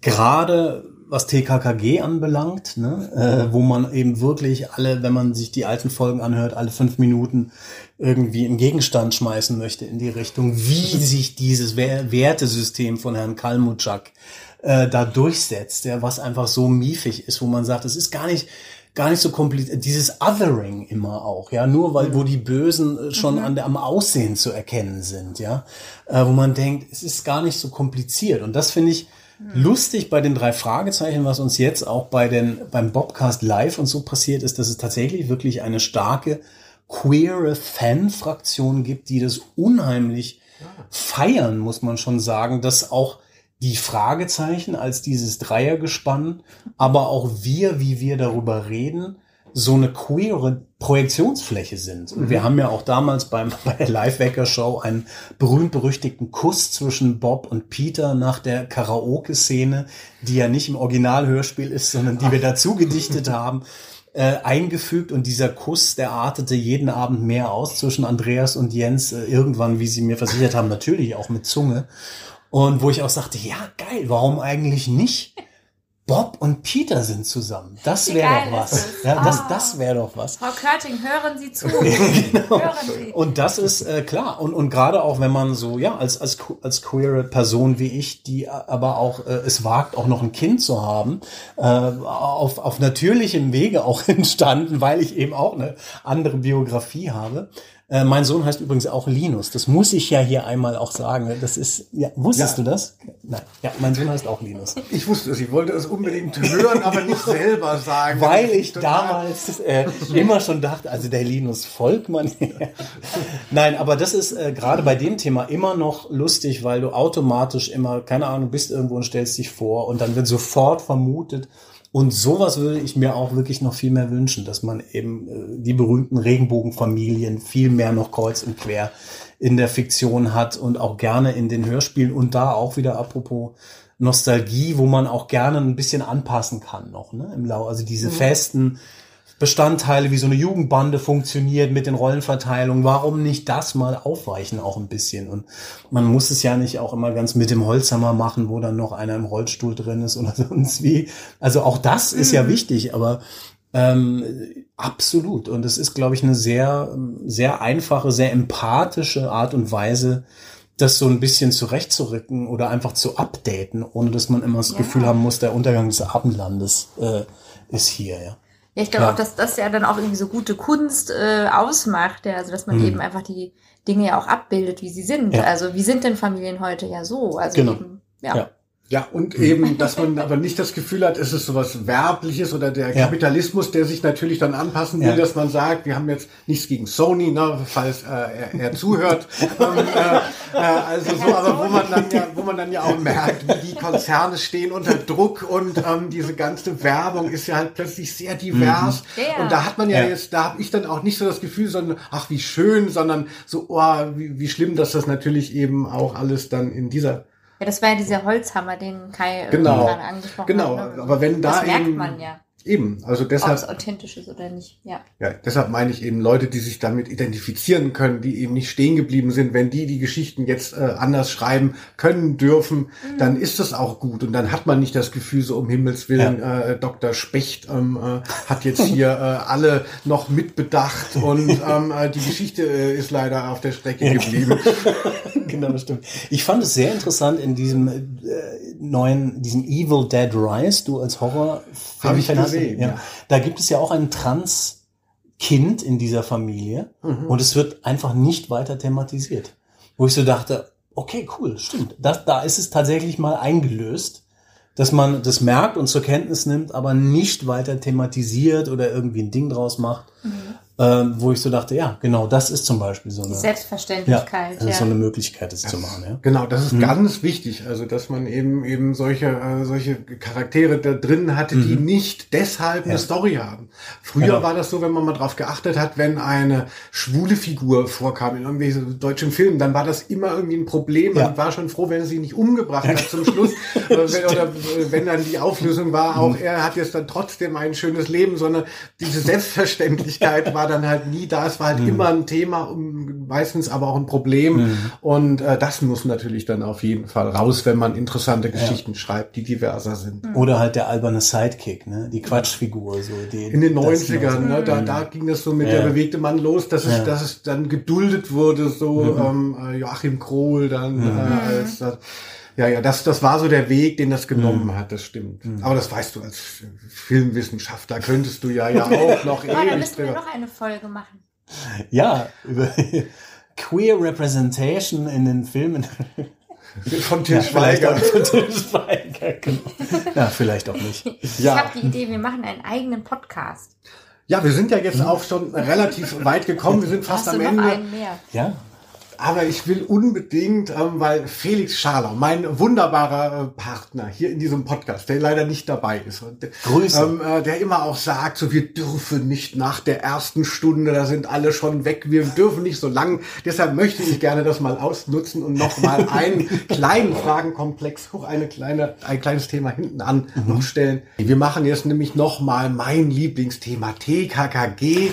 gerade was TKKG anbelangt, ne, äh, wo man eben wirklich alle, wenn man sich die alten Folgen anhört, alle fünf Minuten irgendwie im Gegenstand schmeißen möchte in die Richtung, wie sich dieses Wertesystem von Herrn Kalmutschak äh, da durchsetzt, ja, was einfach so miefig ist, wo man sagt, es ist gar nicht gar nicht so kompliziert. Dieses Othering immer auch, ja, nur weil, wo die Bösen äh, schon mhm. an der, am Aussehen zu erkennen sind, ja, äh, wo man denkt, es ist gar nicht so kompliziert. Und das finde ich mhm. lustig bei den drei Fragezeichen, was uns jetzt auch bei den, beim Bobcast Live und so passiert ist, dass es tatsächlich wirklich eine starke queere Fan-Fraktion gibt, die das unheimlich feiern, muss man schon sagen, dass auch die Fragezeichen als dieses Dreiergespann, aber auch wir, wie wir darüber reden, so eine queere Projektionsfläche sind. Und mhm. wir haben ja auch damals beim, bei der Live-Wecker-Show einen berühmt-berüchtigten Kuss zwischen Bob und Peter nach der Karaoke-Szene, die ja nicht im Originalhörspiel ist, sondern die wir dazu gedichtet haben, äh, eingefügt. Und dieser Kuss, der artete jeden Abend mehr aus zwischen Andreas und Jens. Äh, irgendwann, wie sie mir versichert haben, natürlich auch mit Zunge. Und wo ich auch sagte, ja, geil, warum eigentlich nicht? Bob und Peter sind zusammen. Das wäre doch was. Ja, das, oh. das wäre doch was. Frau Körting, hören Sie zu. genau. Hören Sie. Und das ist äh, klar. Und, und gerade auch, wenn man so, ja, als, als, als queere Person wie ich, die aber auch äh, es wagt, auch noch ein Kind zu haben, äh, auf, auf natürlichem Wege auch entstanden, weil ich eben auch eine andere Biografie habe, äh, mein Sohn heißt übrigens auch Linus. Das muss ich ja hier einmal auch sagen. Das ist, ja, wusstest ja. du das? Nein. Ja, mein Sohn heißt auch Linus. Ich wusste es. Ich wollte es unbedingt hören, aber nicht selber sagen. Weil ich damals äh, immer schon dachte, also der Linus Volkmann. Nein, aber das ist äh, gerade bei dem Thema immer noch lustig, weil du automatisch immer, keine Ahnung, bist irgendwo und stellst dich vor und dann wird sofort vermutet. Und sowas würde ich mir auch wirklich noch viel mehr wünschen, dass man eben äh, die berühmten Regenbogenfamilien viel mehr noch kreuz und quer in der Fiktion hat und auch gerne in den Hörspielen und da auch wieder apropos Nostalgie, wo man auch gerne ein bisschen anpassen kann noch, ne, im Lau. Also diese festen Bestandteile, wie so eine Jugendbande funktioniert mit den Rollenverteilungen. Warum nicht das mal aufweichen auch ein bisschen? Und man muss es ja nicht auch immer ganz mit dem Holzhammer machen, wo dann noch einer im Rollstuhl drin ist oder sonst wie. Also auch das ist ja wichtig, aber ähm, absolut. Und es ist, glaube ich, eine sehr, sehr einfache, sehr empathische Art und Weise, das so ein bisschen zurechtzurücken oder einfach zu updaten, ohne dass man immer das Ja. Gefühl haben muss, der Untergang des Abendlandes äh, ist hier, ja. Ja, ich glaube Ja. auch, dass das ja dann auch irgendwie so gute Kunst äh, ausmacht, ja, also dass man Mhm. eben einfach die Dinge ja auch abbildet, wie sie sind. Ja. Also wie sind denn Familien heute ja so? Also Genau. eben, ja. Ja. Ja, und eben, dass man aber nicht das Gefühl hat, es ist sowas Werbliches oder der Ja. Kapitalismus, der sich natürlich dann anpassen will, Ja. dass man sagt, wir haben jetzt nichts gegen Sony, ne, falls äh, er, er zuhört. ähm, äh, äh, also so, aber wo man dann ja, wo man dann ja auch merkt, wie die Konzerne stehen unter Druck und ähm, diese ganze Werbung ist ja halt plötzlich sehr divers. Ja, ja. Und da hat man ja, Ja. jetzt, da habe ich dann auch nicht so das Gefühl, sondern ach wie schön, sondern so, oh, wie, wie schlimm, dass das natürlich eben auch alles dann in dieser Ja, das war ja dieser Holzhammer, den Kai Genau. gerade angesprochen Genau, hat. ne? aber wenn da das merkt eben- man ja, Eben, also ob es deshalb, authentisch ist oder nicht. Ja. ja, deshalb meine ich eben Leute, die sich damit identifizieren können, die eben nicht stehen geblieben sind, wenn die die Geschichten jetzt äh, anders schreiben können dürfen, dann ist das auch gut und dann hat man nicht das Gefühl, so um Himmels Willen, äh, Dr. Specht ähm, äh, hat jetzt hier äh, alle noch mitbedacht und ähm, äh, die Geschichte äh, ist leider auf der Strecke geblieben. genau, das stimmt. Ich fand es sehr interessant in diesem äh, neuen, diesem Evil Dead Rise, du als Horror Gesehen, ja. ja. Da gibt es ja auch ein Trans-Kind in dieser Familie Mhm. und es wird einfach nicht weiter thematisiert. Wo ich so dachte, okay, cool, stimmt. Das, da ist es tatsächlich mal eingelöst, dass man das merkt und zur Kenntnis nimmt, aber nicht weiter thematisiert oder irgendwie ein Ding draus macht. Ähm, wo ich so dachte, ja, genau, das ist zum Beispiel so eine, Die ja, Selbstverständlichkeit. das Ja, ist so eine Möglichkeit, das zu machen. Ja. Genau, das ist ganz wichtig. Also, dass man eben eben solche äh, solche Charaktere da drin hatte, die nicht deshalb eine Story haben. Früher Genau. war das so, wenn man mal drauf geachtet hat, wenn eine schwule Figur vorkam in irgendwelchen deutschen Filmen, dann war das immer irgendwie ein Problem. Man Ja. war schon froh, wenn er sie nicht umgebracht hat zum Schluss. Wenn, oder wenn dann die Auflösung war, auch er hat jetzt dann trotzdem ein schönes Leben, sondern diese Selbstverständlichkeit war dann halt nie da. Es war halt immer ein Thema, um, meistens aber auch ein Problem. Und äh, das muss natürlich dann auf jeden Fall raus, wenn man interessante Geschichten schreibt, die diverser sind. Oder halt der alberne Sidekick, ne? Die Quatschfigur, so die In den das 90ern, ne, da, da ging das so mit Ja. der bewegte Mann los, dass es, Ja. Mhm. dass es dann geduldet wurde, so ähm, äh, Joachim Krohl dann äh, als das, ja, ja, das, das war so der Weg, den das genommen Mhm. hat, das stimmt. Aber das weißt du als Filmwissenschaftler, könntest du ja ja auch noch Oh, da ewig müssen wir noch eine Folge machen. Ja, über Queer Representation in den Filmen. Von Til vielleicht Schweiger. von Til Schweiger, genau. Ja, vielleicht auch nicht. Ich Ja. habe die Idee, wir machen einen eigenen Podcast. Ja, wir sind ja jetzt auch schon relativ weit gekommen. Wir sind fast Hast am du noch Ende. einen mehr? Ja, Aber ich will unbedingt, ähm, weil Felix Schaler, mein wunderbarer äh, Partner hier in diesem Podcast, der leider nicht dabei ist, und, Grüße. Ähm, äh, der immer auch sagt, so wir dürfen nicht nach der ersten Stunde, da sind alle schon weg, wir dürfen nicht so lang. Deshalb möchte ich gerne das mal ausnutzen und noch mal einen kleinen Fragenkomplex, hoch eine kleine, ein kleines Thema hinten an Mhm. noch stellen. Wir machen jetzt nämlich noch mal mein Lieblingsthema TKKG.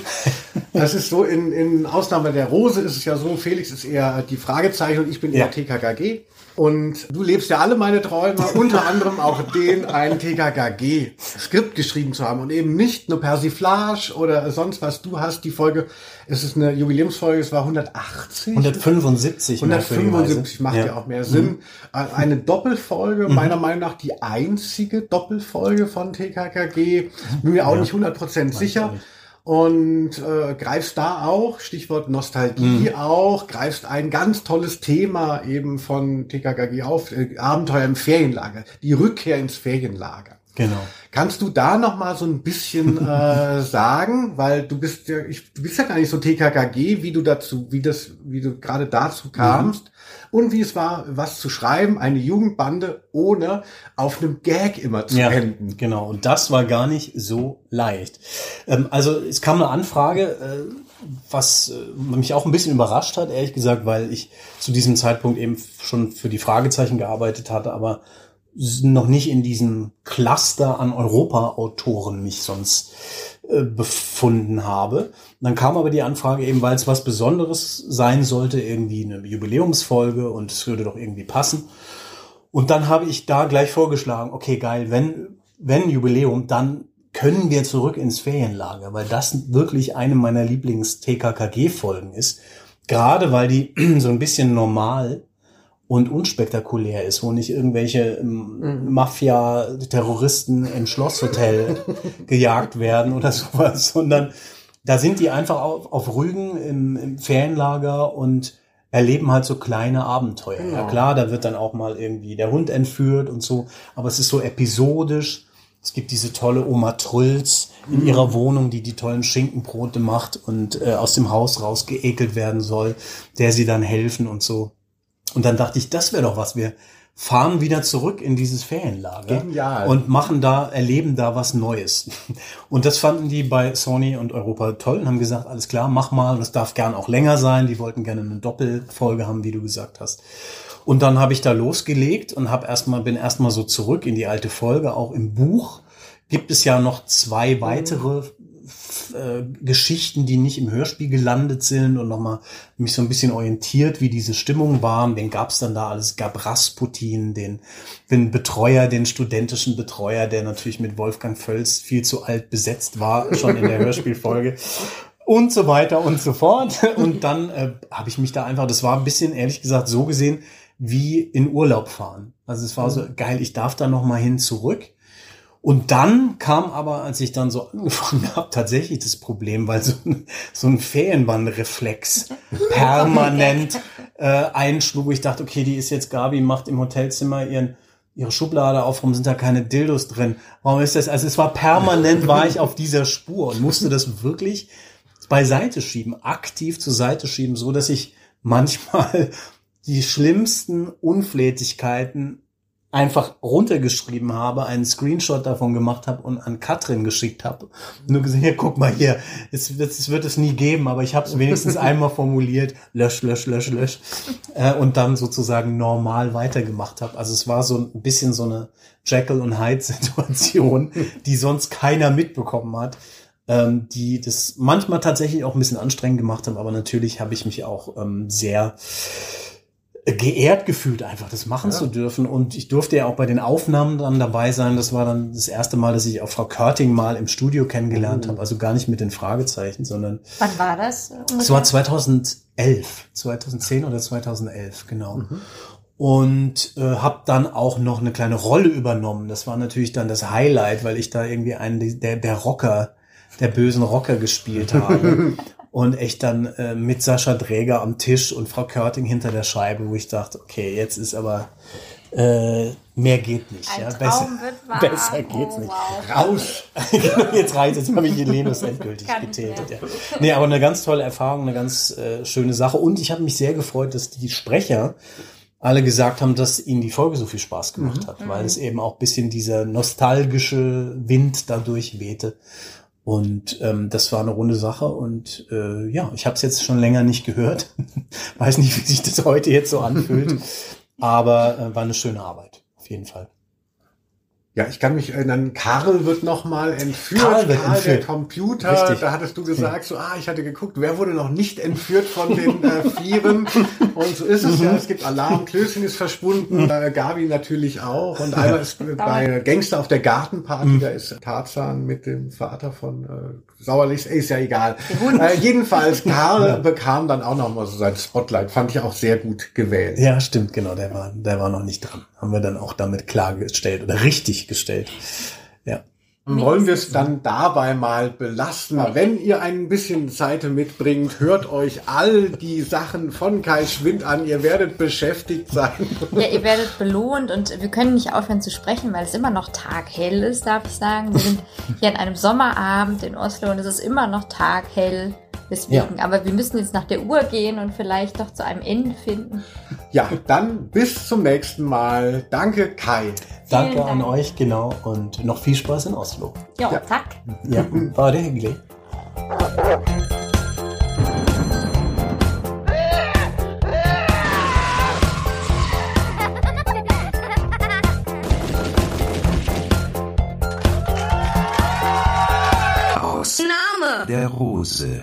Das ist so in, in Ausnahme der Rose ist es ja so, Felix ist eher die Fragezeichen und ich bin Ja. eher TKKG. Und du lebst ja alle meine Träume, unter anderem auch den, ein TKKG-Skript geschrieben zu haben und eben nicht nur Persiflage oder sonst was. Du hast die Folge, es ist eine Jubiläumsfolge, es war 180. 175. 175 macht ja, merkwürdigerweise. auch mehr Sinn. Äh, Eine Doppelfolge, meiner Meinung nach die einzige Doppelfolge von TKKG. Bin mir auch nicht 100% sicher. nicht. Und äh, greifst da auch, Stichwort Nostalgie auch, greifst ein ganz tolles Thema eben von TKKG auf, äh, Abenteuer im Ferienlager, die Rückkehr ins Ferienlager. Genau. Kannst du da noch mal so ein bisschen äh, sagen, weil du bist ja, ich, du bist ja gar nicht so TKKG, wie du dazu, wie das, wie du gerade dazu kamst mhm. und wie es war, was zu schreiben, eine Jugendbande ohne auf einem Gag immer zu ja, enden. Genau. Und das war gar nicht so leicht. Ähm, also es kam eine Anfrage, äh, was äh, mich auch ein bisschen überrascht hat, ehrlich gesagt, weil ich zu diesem Zeitpunkt eben schon für die Fragezeichen gearbeitet hatte, aber noch nicht in diesem Cluster an Europa-Autoren mich sonst äh, befunden habe. Dann kam aber die Anfrage eben, weil es was Besonderes sein sollte, irgendwie eine Jubiläumsfolge und es würde doch irgendwie passen. Und dann habe ich da gleich vorgeschlagen, okay, geil, wenn, wenn Jubiläum, dann können wir zurück ins Ferienlager, weil das wirklich eine meiner Lieblings-TKKG-Folgen ist. Gerade weil die so ein bisschen normal und unspektakulär ist, wo nicht irgendwelche ähm, mhm. Mafia-Terroristen im Schlosshotel gejagt werden oder sowas, sondern da sind die einfach auf, auf Rügen im, im Ferienlager und erleben halt so kleine Abenteuer. Genau. Ja klar, da wird dann auch mal irgendwie der Hund entführt und so, aber es ist so episodisch. Es gibt diese tolle Oma Trulls in mhm. ihrer Wohnung, die die tollen Schinkenbrote macht und äh, aus dem Haus rausgeekelt werden soll, der sie dann helfen und so. Und dann dachte ich, das wäre doch was. Wir fahren wieder zurück in dieses Ferienlager Genial. und machen da, erleben da was Neues. Und das fanden die bei Sony und Europa toll und haben gesagt, alles klar, mach mal, das darf gern auch länger sein. Die wollten gerne eine Doppelfolge haben, wie du gesagt hast. Und dann habe ich da losgelegt und habe erstmal bin erstmal so zurück in die alte Folge. Auch im Buch gibt es ja noch zwei weitere äh, Geschichten, die nicht im Hörspiel gelandet sind und nochmal mich so ein bisschen orientiert, wie diese Stimmungen waren. Wen gab's dann da alles? Es gab Rasputin, den, den Betreuer, den studentischen Betreuer, der natürlich mit Wolfgang Völz viel zu alt besetzt war, schon in der Hörspielfolge. Und so weiter und so fort. Und dann äh, habe ich mich da einfach, das war ein bisschen, ehrlich gesagt, so gesehen, wie in Urlaub fahren. Also es war so mhm. geil, ich darf da noch mal hin zurück und dann kam aber, als ich dann so angefangen habe, tatsächlich das Problem, weil so ein, so ein Ferienbandreflex permanent äh, einschlug. Ich dachte, okay, die ist jetzt Gabi, macht im Hotelzimmer ihren ihre Schublade auf, warum sind da keine Dildos drin? Warum ist das? Also es war permanent, war ich auf dieser Spur und musste das wirklich beiseite schieben, aktiv zur Seite schieben, so dass ich manchmal die schlimmsten Unflätigkeiten einfach runtergeschrieben habe, einen Screenshot davon gemacht habe und an Katrin geschickt habe. Nur gesehen, hier, guck mal hier, es, es wird es nie geben, aber ich habe es wenigstens einmal formuliert, lösch, lösch, lösch, lösch, äh, und dann sozusagen normal weitergemacht habe. Also es war so ein bisschen so eine Jekyll und Hyde Situation, die sonst keiner mitbekommen hat, ähm, die das manchmal tatsächlich auch ein bisschen anstrengend gemacht haben, aber natürlich habe ich mich auch ähm, sehr geehrt gefühlt, einfach das machen ja. zu dürfen. Und ich durfte ja auch bei den Aufnahmen dann dabei sein. Das war dann das erste Mal, dass ich auch Frau Körting mal im Studio kennengelernt oh. habe. Also gar nicht mit den Fragezeichen, sondern. Wann war das? Es war 2011, 2010 oder 2011, genau. Mhm. Und äh, habe dann auch noch eine kleine Rolle übernommen. Das war natürlich dann das Highlight, weil ich da irgendwie einen der, der Rocker, der bösen Rocker gespielt habe. Und echt dann äh, mit Sascha Dräger am Tisch und Frau Körting hinter der Scheibe, wo ich dachte, okay, jetzt ist aber äh, mehr geht nicht. Ein ja. Traum besser, besser geht's oh, nicht. Wow. Raus! Genau, jetzt reicht jetzt habe ich Jelenus endgültig getätet. Ja. Nee, aber eine ganz tolle Erfahrung, eine ganz äh, schöne Sache. Und ich habe mich sehr gefreut, dass die Sprecher alle gesagt haben, dass ihnen die Folge so viel Spaß gemacht mhm. hat, weil es eben auch bisschen dieser nostalgische Wind dadurch wehte. Und ähm, das war eine runde Sache und äh, ja, ich habe es jetzt schon länger nicht gehört. Weiß nicht, wie sich das heute jetzt so anfühlt, aber äh, war eine schöne Arbeit, auf jeden Fall. Ja, ich kann mich erinnern, Karl wird nochmal entführt. Karl, wird Karl entführt. der Computer. Richtig. Da hattest du gesagt, so, ah, ich hatte geguckt, wer wurde noch nicht entführt von den äh, Vieren? Und so ist es ja. Es gibt Alarm, Klößchen ist verschwunden, äh, Gabi natürlich auch. Und einmal ist bei Gangster auf der Gartenparty, mhm. da ist Tarzan mit dem Vater von äh, Sauerlich, ist ja egal. Äh, jedenfalls, Karl ja. bekam dann auch noch mal so sein Spotlight. Fand ich auch sehr gut gewählt. Ja, stimmt, genau. Der war, der war noch nicht dran. Haben wir dann auch damit klargestellt oder richtig gestellt. Wollen wir es dann dabei mal belassen. Wenn ihr ein bisschen Zeit mitbringt, hört euch all die Sachen von Kai Schwind an. Ihr werdet beschäftigt sein. Ja, ihr werdet belohnt und wir können nicht aufhören zu sprechen, weil es immer noch taghell ist, darf ich sagen. Wir sind hier an einem Sommerabend in Oslo und es ist immer noch taghell. Deswegen, ja. aber wir müssen jetzt nach der Uhr gehen und vielleicht doch zu einem Ende finden. Ja, dann bis zum nächsten Mal. Danke, Kai. Danke Dank. an euch, genau. Und noch viel Spaß in Oslo. Jo, ja, tack. Ja, war det hyggelig. Aus Name der Rose.